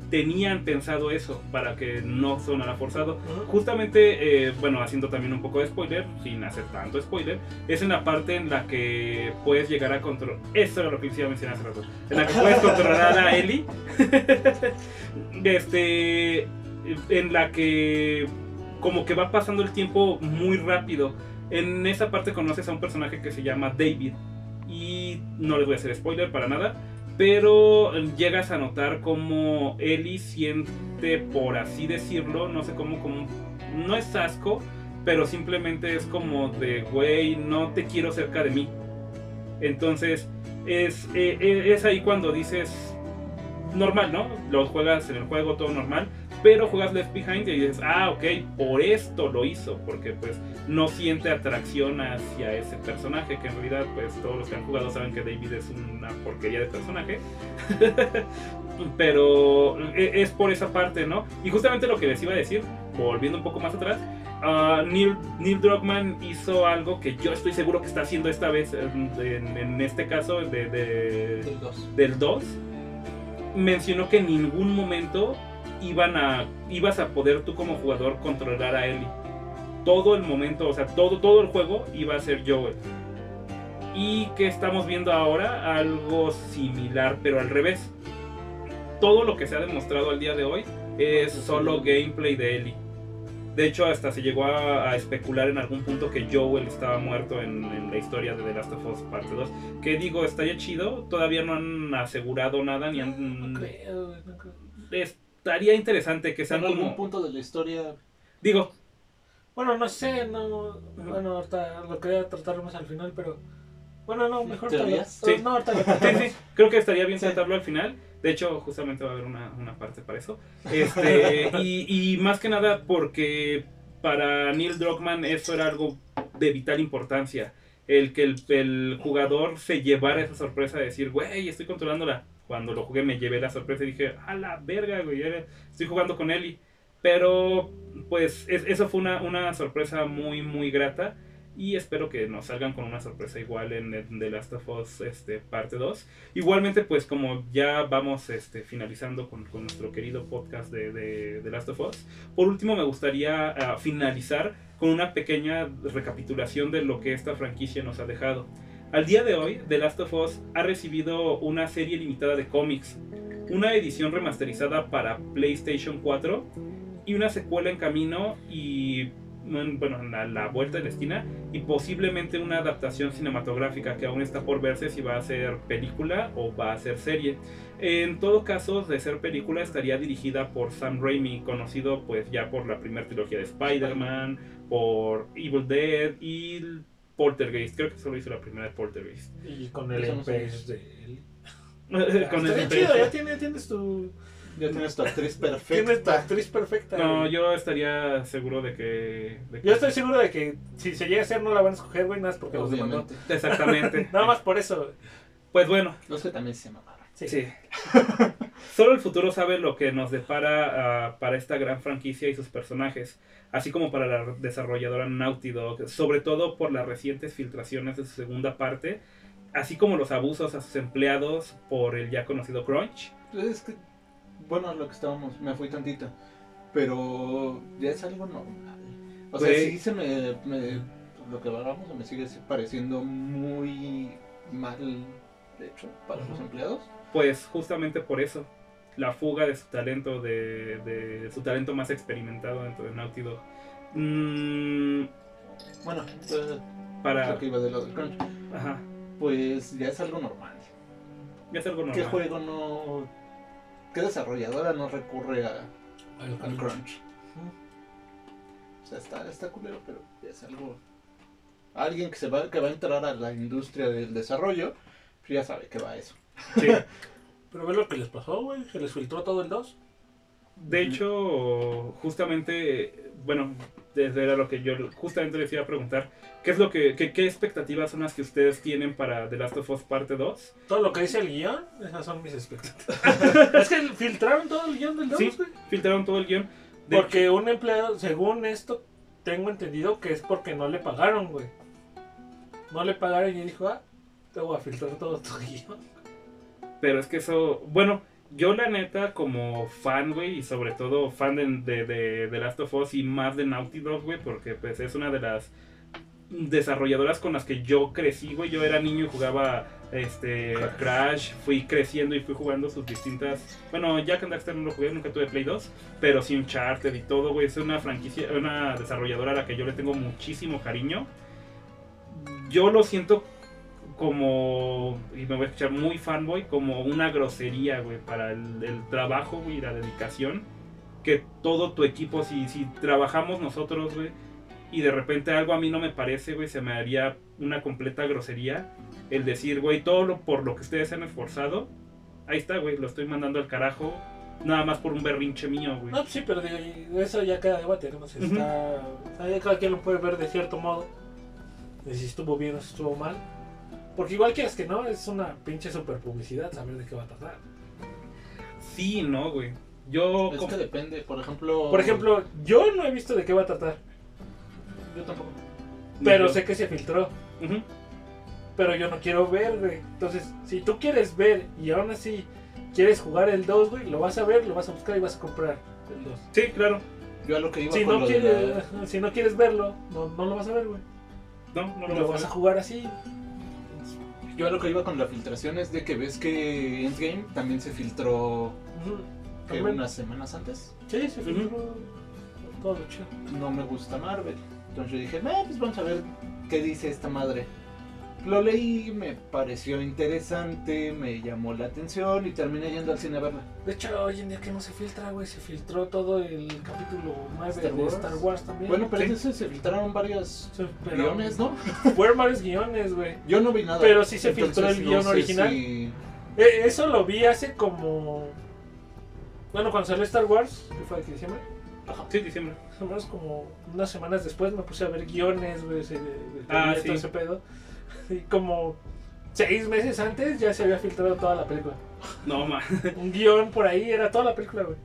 tenían pensado eso para que no sonara forzado. Justamente, eh, bueno, haciendo también un poco de spoiler, sin hacer tanto spoiler, es en la parte en la que puedes llegar a controlar. Eso era lo que les iba a mencionar hace rato. En la que puedes controlar a Ellie. este. En la que. Como que va pasando el tiempo muy rápido. En esa parte conoces a un personaje que se llama David. Y no les voy a hacer spoiler para nada. Pero llegas a notar como Ellie siente, por así decirlo, no sé cómo, como. No es asco, pero simplemente es como de, güey, no te quiero cerca de mí. Entonces, es, eh, eh, es ahí cuando dices, normal, ¿no? Lo juegas en el juego, todo normal, pero juegas Left Behind y dices, ah, ok, por esto lo hizo, porque pues no siente atracción hacia ese personaje, que en realidad pues todos los que han jugado saben que David es una porquería de personaje, pero e- es por esa parte, ¿no? Y justamente lo que les iba a decir, volviendo un poco más atrás, ah, Neil, Neil Druckmann hizo algo que yo estoy seguro que está haciendo esta vez, en, en- en este caso de- de, Del dos. del 2 mencionó que en ningún momento iban a ibas a poder tú como jugador controlar a Ellie. Todo el momento, o sea, todo todo el juego iba a ser Joel. Y que estamos viendo ahora algo similar, pero al revés. Todo lo que se ha demostrado al día de hoy es solo gameplay de Ellie. De hecho, hasta se llegó a, a especular en algún punto que Joel estaba muerto en, en la historia de The Last of Us Parte 2. Que digo, estaría chido. Todavía no han asegurado nada ni han. No creo, güey, no creo. Estaría interesante que sean En algún como. punto de la historia. Digo, Bueno, no sé, no. Bueno, ahorita lo quería tratar más al final, pero. Bueno, no, mejor ¿Teorías? Sí. No, ahorita lo sí, sí, creo que estaría bien tratarlo al final. De hecho, justamente va a haber una, una parte para eso. Este, y, y más que nada porque para Neil Druckmann eso era algo de vital importancia. El que el, el jugador se llevara esa sorpresa de decir, güey, estoy controlándola. Cuando lo jugué me llevé la sorpresa y dije, a la verga, güey, estoy jugando con Ellie. Pero, pues, es- eso fue una, una sorpresa muy, muy grata. Y espero que nos salgan con una sorpresa igual en, en The Last of Us este, parte 2. Igualmente, pues como ya vamos este, finalizando con, con nuestro querido podcast de, de Last of Us, por último me gustaría ah, finalizar con una pequeña recapitulación de lo que esta franquicia nos ha dejado. Al día de hoy, The Last of Us ha recibido una serie limitada de cómics, una edición remasterizada para PlayStation 4 y una secuela en camino y bueno, a la vuelta de la esquina y posiblemente una adaptación cinematográfica que aún está por verse si va a ser película o va a ser serie. En todo caso, de ser película estaría dirigida por Sam Raimi, conocido pues ya por la primera trilogía de Spider-Man, por Evil Dead y Poltergeist. Creo que solo hizo la primera de Poltergeist. Y con el empez de él. Con Está el bien chido, ya tienes, tienes tu. Ya tienes tu actriz perfecta. Tienes tu actriz perfecta. No, güey. yo estaría seguro de que... de que- Yo estoy seguro de que si se llega a hacer no la van a escoger, güey, nada más porque los demandó. Exactamente. Nada más por eso. Pues bueno, Los que también se mamaron. Sí. Sí. Solo el futuro sabe lo que nos depara ah, para esta gran franquicia y sus personajes, así como para la desarrolladora Naughty Dog, sobre todo por las recientes filtraciones de su segunda parte, así como los abusos a sus empleados por el ya conocido Crunch. Es que, bueno, lo que estábamos, me fui tantito. Pero ya es algo normal. O sea, sí se me, me lo que hagamos me sigue pareciendo muy mal hecho para los empleados. Pues justamente por eso, la fuga de su talento, de, de su talento más experimentado dentro de Naughty Dog. Mm, Bueno, eh, para... lo que iba de lo del crunch, Ajá, pues ya es algo normal. ya es algo ¿Qué normal. juego no... ¿Qué desarrolladora no recurre a, Al al crunch. crunch? O sea, está, está culero, pero es algo... Alguien que, se va, que va a entrar a la industria del desarrollo, pues ya sabe que va a eso. Sí. Pero ve lo que les pasó, güey. Se les filtró todo el 2. De hecho, justamente, bueno, desde era lo que yo justamente les iba a preguntar, ¿qué es lo que, qué, qué expectativas son las que ustedes tienen para The Last of Us Parte 2? Todo lo que dice el guion, esas son mis expectativas. es que filtraron todo el guion del 2, Sí, güey. filtraron todo el guion. De Porque un empleado, según esto, tengo entendido que es porque no le pagaron, güey. No le pagaron y dijo, ah, te voy a filtrar todo tu guion. Pero es que eso, bueno, yo la neta como fan, güey, y sobre todo fan de, de, de, de Last of Us y más de Naughty Dog, güey, porque pues es una de las desarrolladoras con las que yo crecí, güey. Yo era niño y jugaba este Crash, fui creciendo y fui jugando sus distintas... Bueno, Jack and Daxter no lo jugué, nunca tuve Play 2, pero sí Uncharted y todo, güey. Es una franquicia, una desarrolladora a la que yo le tengo muchísimo cariño. Yo lo siento como, y me voy a escuchar muy fanboy, como una grosería, güey, para el, el trabajo, güey, y la dedicación. Que todo tu equipo, si, si trabajamos nosotros, güey, y de repente algo a mí no me parece, güey, se me haría una completa grosería. El decir, güey, todo lo, por lo que ustedes se han esforzado, ahí está, güey, lo estoy mandando al carajo, nada más por un berrinche mío, güey. No, sí, pero digo, eso ya queda debate, ¿no? Si Ujú. está, o sea, ya cada quien lo puede ver de cierto modo. De si estuvo bien o si estuvo mal. Porque igual quieras que no, es una pinche super publicidad saber de qué va a tratar. Sí, no, güey. Yo, Es como- que depende, por ejemplo... Por ejemplo, yo no he visto de qué va a tratar. Yo tampoco. Pero yo- sé que se filtró. Pero yo no quiero ver, güey. Entonces, si tú quieres ver y aún así quieres jugar el 2, güey, lo vas a ver, lo vas a buscar y vas a comprar el 2. Sí, claro. Yo a lo que iba Si con no, lo de quieres, la- si no quieres verlo, no, no lo vas a ver, güey. No, no Y lo, lo vas vas a jugar así. Yo a lo que iba con la filtración es de que ves que Endgame también se filtró Ujú. ¿qué, También. unas semanas antes. Sí, se filtró todo chido. No me gusta Marvel. Entonces yo dije, "Eh, pues vamos a ver qué dice esta madre. Lo leí, me pareció interesante, me llamó la atención y terminé yendo al cine a verla. De hecho, hoy en día que no se filtra, güey, se filtró todo el capítulo 9 Star de Wars. Star Wars también. Bueno, pero Sí. ese se filtraron varios Sí, pero- guiones, ¿no? Fueron varios guiones, güey. Yo no vi nada. Pero sí se Entonces, filtró el no guion original. si- Eh, eso lo vi hace como. Bueno, cuando salió Star Wars, que fue en diciembre, Sí, diciembre. más o menos como unas semanas después me puse a ver guiones, güey, de, de Ah, sí. todo ese pedo. Y como seis meses antes ya se había filtrado toda la película. No, ma. Un guion por ahí era toda la película, güey.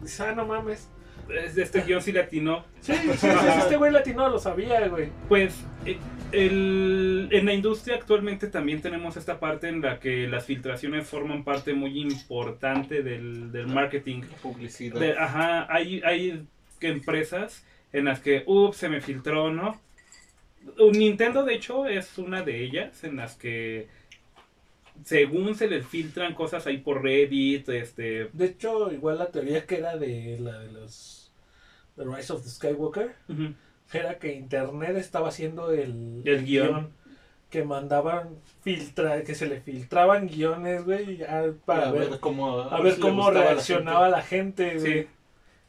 Dices, ah, no mames. Es- Este guion sí le atinó. Sí, sí, sí, este güey latino lo sabía, güey. Pues eh, el- en la industria actualmente también tenemos esta parte en la que las filtraciones forman parte muy importante del, del marketing. publicidad. De- ajá, hay, hay empresas en las que, ups, se me filtró, ¿no? Un Nintendo, de hecho, es una de ellas en las que, según se les filtran cosas ahí por Reddit, este... De hecho, igual la teoría que era de la de los The Rise of the Skywalker era que internet estaba haciendo el, El guion. que mandaban filtrar, que se le filtraban guiones, güey, para a ver, ver cómo, a ver si le cómo la reaccionaba gente. la gente, Sí, güey.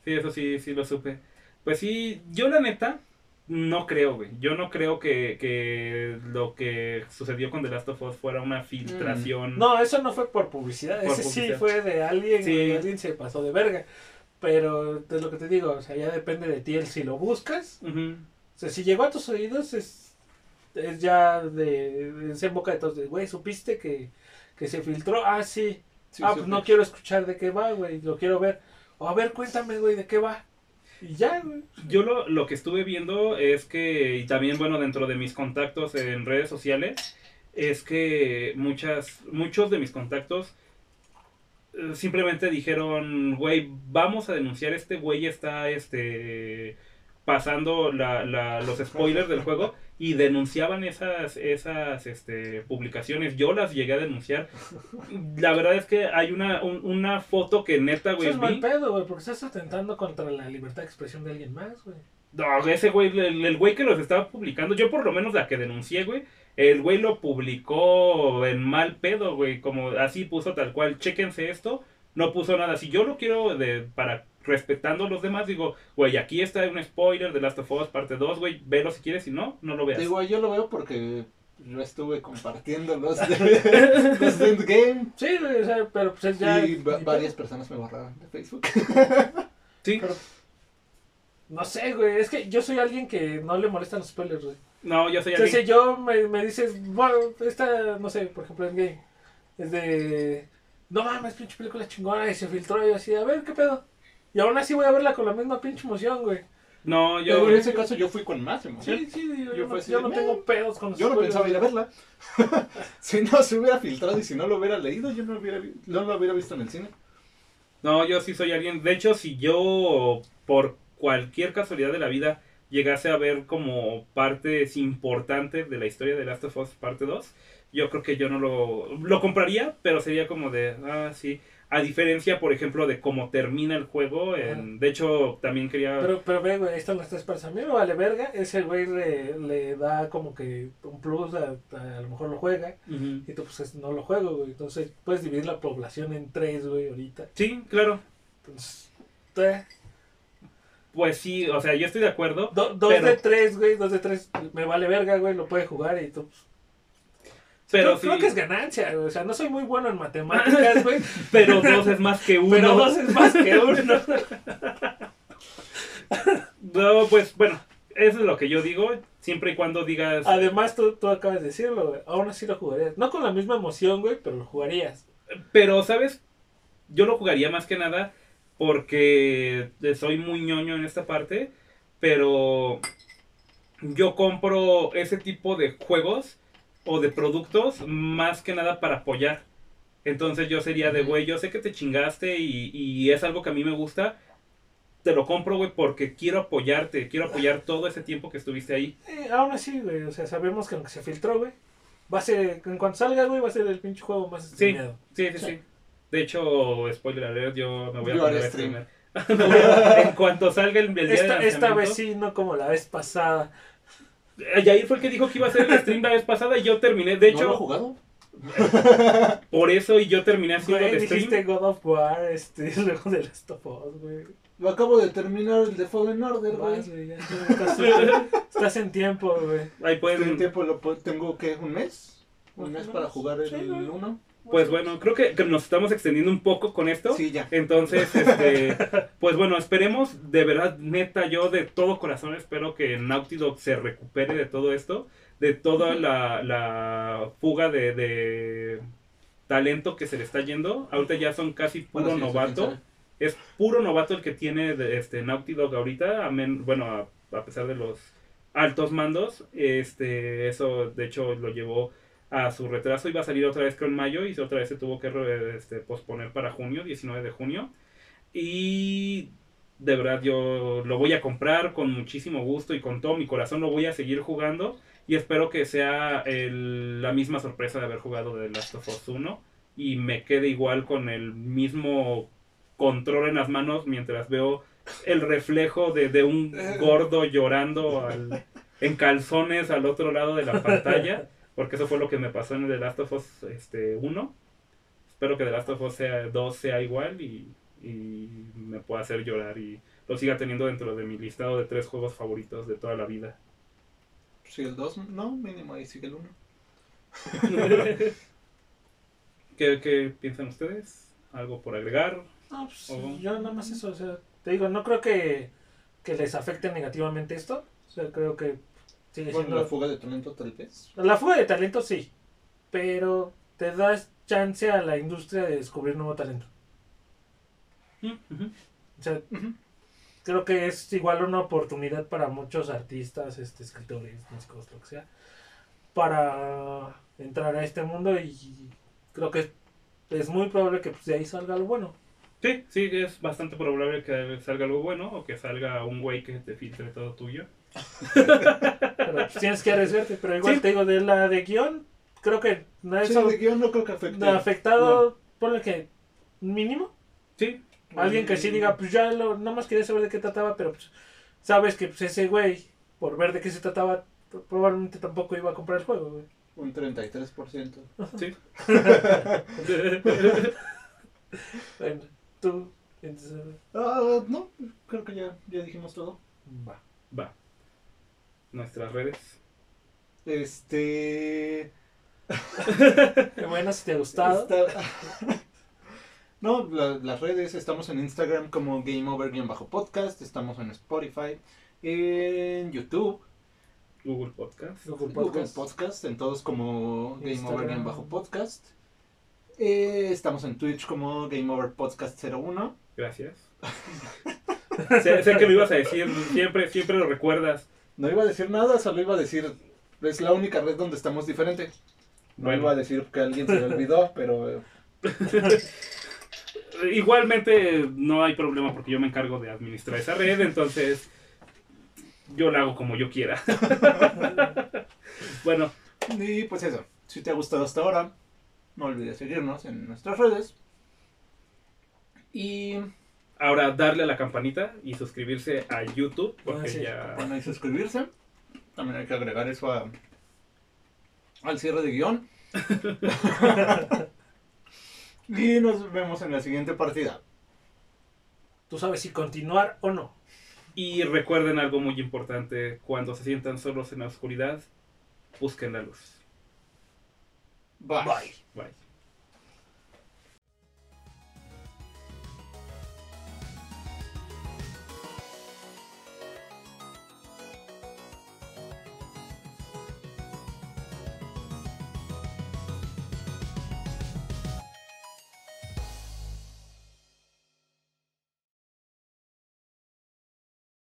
sí, eso sí, sí lo supe. Pues sí, yo la neta no creo, güey. Yo no creo que, que lo que sucedió con The Last of Us fuera una filtración. No, eso no fue por publicidad, Por ese sí fue de alguien, Sí. güey, alguien se pasó de verga. Pero es lo que te digo, o sea, ya depende de ti el si lo buscas. O sea, si llegó a tus oídos es, es ya de, es en boca de todos, güey, ¿supiste que, que se filtró? Ah, sí. Sí, ah, pues no quiero escuchar de qué va, güey, lo quiero ver. O a ver, cuéntame, güey, de qué va. Y ya, güey. Yo lo, lo que estuve viendo es que, y también, bueno, dentro de mis contactos en redes sociales, es que muchas, muchos de mis contactos eh, simplemente dijeron, güey, vamos a denunciar, este güey está, este, pasando la, la- los spoilers del juego, y denunciaban esas, esas este, publicaciones. Yo las llegué a denunciar. La verdad es que hay una, un- una foto que neta, Eso güey, es mal pedo, güey, porque estás atentando contra la libertad de expresión de alguien más, güey. No, ese güey, el, el güey que los estaba publicando, yo por lo menos la que denuncié, güey, el güey lo publicó en mal pedo, güey, como así puso tal cual, chéquense esto, no puso nada. Si yo lo quiero de, para respetando a los demás, digo, güey, aquí está un spoiler de Last of Us parte 2, güey, velo si quieres, si no, no lo veas. Digo, yo lo veo porque yo estuve compartiendo los de, los de Endgame Sí, güey, o sea, pero pues es ya... y va- varias personas me borraron de Facebook. sí, Pero, No sé, güey, es que yo soy alguien que no le molestan los spoilers, güey. no, yo soy O sea, alguien... si yo me, me dices, bueno, esta, no sé, por ejemplo, en game, es de, no mames, pinche película chingona, y se filtró, y yo así, a ver, ¿qué pedo? Y aún así voy a verla con la misma pinche emoción, güey. No, yo... pero en ese caso yo fui con más emoción. Sí, sí, yo, Yo no, así yo de, no "Meh". tengo pedos con los Yo no pensaba ir a verla. si no se hubiera filtrado y si no lo hubiera leído, yo no, hubiera, vi- no lo hubiera visto en el cine. No, yo sí soy alguien. De hecho, si yo, por cualquier casualidad de la vida, llegase a ver como partes importantes de la historia de Last of Us parte 2, yo creo que yo no lo. Lo compraría, pero sería como de. Ah, sí. A diferencia, por ejemplo, de cómo termina el juego. en- de hecho, también quería. Pero, pero ve, güey, esto no está para A mí me vale verga. Ese güey le, le da como que un plus, a, a, a lo mejor lo juega. Y tú, pues es- no lo juego, güey. Entonces puedes dividir la población en tres, güey, ahorita. Sí, claro. Entonces, Pues sí, o sea, yo estoy de acuerdo. do- dos Pero- de tres, güey, dos de tres. Me vale verga, güey, lo puede jugar y tú. pues, Pero creo, sí. creo que es ganancia. O sea, no soy muy bueno en matemáticas, güey. Pero dos es más que uno. pero dos es más que uno. No, pues bueno, eso es lo que yo digo. Siempre y cuando digas. Además, tú, tú acabas de decirlo, güey. Aún así lo jugarías. No con la misma emoción, güey, pero lo jugarías. Pero, ¿sabes? Yo lo jugaría más que nada porque soy muy ñoño en esta parte. Pero yo compro ese tipo de juegos o de productos más que nada para apoyar. Entonces yo sería de, güey, yo sé que te chingaste y, y es algo que a mí me gusta. Te lo compro, güey, porque quiero apoyarte. Quiero apoyar todo ese tiempo que estuviste ahí. Eh, aún así, güey. O sea, sabemos que aunque se filtró, güey. Va a ser, en cuanto salga, güey, va a ser el pinche juego más Sí, streameado. sí, sí, Sí. sí. De hecho, spoiler alert, yo me voy a poner a streamer. en cuanto salga el, el día de Esta, vez sí, no como la vez pasada. Yair fue el que dijo que iba a hacer el stream la vez pasada y yo terminé. De ¿No lo hecho, jugado? por eso y yo terminé haciendo Güey, el stream. dijiste God of War, este, luego de Last of Us, güey. Lo acabo de terminar el de Fallen Order, güey. Vas, güey, ya estás, estás en tiempo, güey. Ahí pueden. Este tiempo lo tengo que un mes. Un mes para jugar el Sí, güey. 1. Pues bueno, creo que, que nos estamos extendiendo un poco con esto. Sí, ya. Entonces, este, pues bueno, esperemos, de verdad, neta, yo de todo corazón espero que Naughty Dog se recupere de todo esto, de toda la, la fuga de, de talento que se le está yendo. Ahorita ya son casi puro Bueno, sí, eso novato. Es puro novato el que tiene de, este Naughty Dog ahorita, amén- bueno, a, a pesar de los altos mandos, este, eso de hecho lo llevó a su retraso, iba a salir otra vez creo en mayo y otra vez se tuvo que este, posponer para junio, 19 de junio. Y de verdad yo lo voy a comprar con muchísimo gusto y con todo mi corazón lo voy a seguir jugando y espero que sea la misma sorpresa de haber jugado de Last of Us 1 y me quede igual con el mismo control en las manos mientras veo el reflejo de, un gordo llorando en calzones al otro lado de la pantalla, porque eso fue lo que me pasó en The Last of Us este, 1. Espero que The Last of Us sea, 2 sea igual y, y me pueda hacer llorar y lo siga teniendo dentro de mi listado de tres juegos favoritos de toda la vida. Sí, el 2, no, mínimo ahí sigue el 1. ¿Qué, qué piensan ustedes? ¿Algo por agregar? No, pues, Ojo. yo nada más eso, o sea, te digo, no creo que, que les afecte negativamente esto. O sea, creo que sigue Bueno, siendo... la fuga de talento tal vez. La fuga de talento sí, pero te das chance a la industria de descubrir nuevo talento. O sea, creo que es igual una oportunidad para muchos artistas, este, escritores, músicos, lo que sea, para entrar a este mundo y creo que es muy probable que pues, de ahí salga algo bueno. Sí, sí, es bastante probable que salga algo bueno o que salga un güey que te filtre todo tuyo. Pero pues, tienes que arriesgarte. Pero igual Sí. te digo, de la de guion, creo que no Sí, eso de guion no creo que afecte. ha afectado, ponle que mínimo. Sí, Alguien que sí diga, pues ya lo, nada más quería saber de qué trataba, pero pues sabes que pues, ese güey, por ver de qué se trataba, probablemente tampoco iba a comprar el juego, güey. Un 33%. sí. Bueno, tú, entonces, Ah, no, creo que ya, ya dijimos todo. va. Va. Nuestras redes. Este. Qué bueno, si te ha gustado. Está- no, la- las redes, estamos en Instagram como Game Over-podcast, estamos en Spotify, en YouTube, Google Podcast. Google Google Podcast. Podcast, en todos como Game Instagram. Over-podcast. Eh, estamos en Twitch como Game Over Podcast 01. Gracias. sé, sé que lo ibas a decir, siempre, siempre lo recuerdas. No iba a decir nada, solo iba a decir, es la única red donde estamos diferente. No Bueno. iba a decir que alguien se le olvidó, pero eh, Igualmente no hay problema porque yo me encargo de administrar esa red, entonces yo la hago como yo quiera. bueno, Y pues eso, si te ha gustado hasta ahora, no olvides seguirnos en nuestras redes. Y ahora darle a la campanita y suscribirse a YouTube porque Ah, sí. ya... bueno, y suscribirse. También hay que agregar eso a, al cierre de guion. y nos vemos en la siguiente partida. Tú sabes si continuar o no. Y recuerden algo muy importante, cuando se sientan solos en la oscuridad, busquen la luz. Bye. Bye. Bye.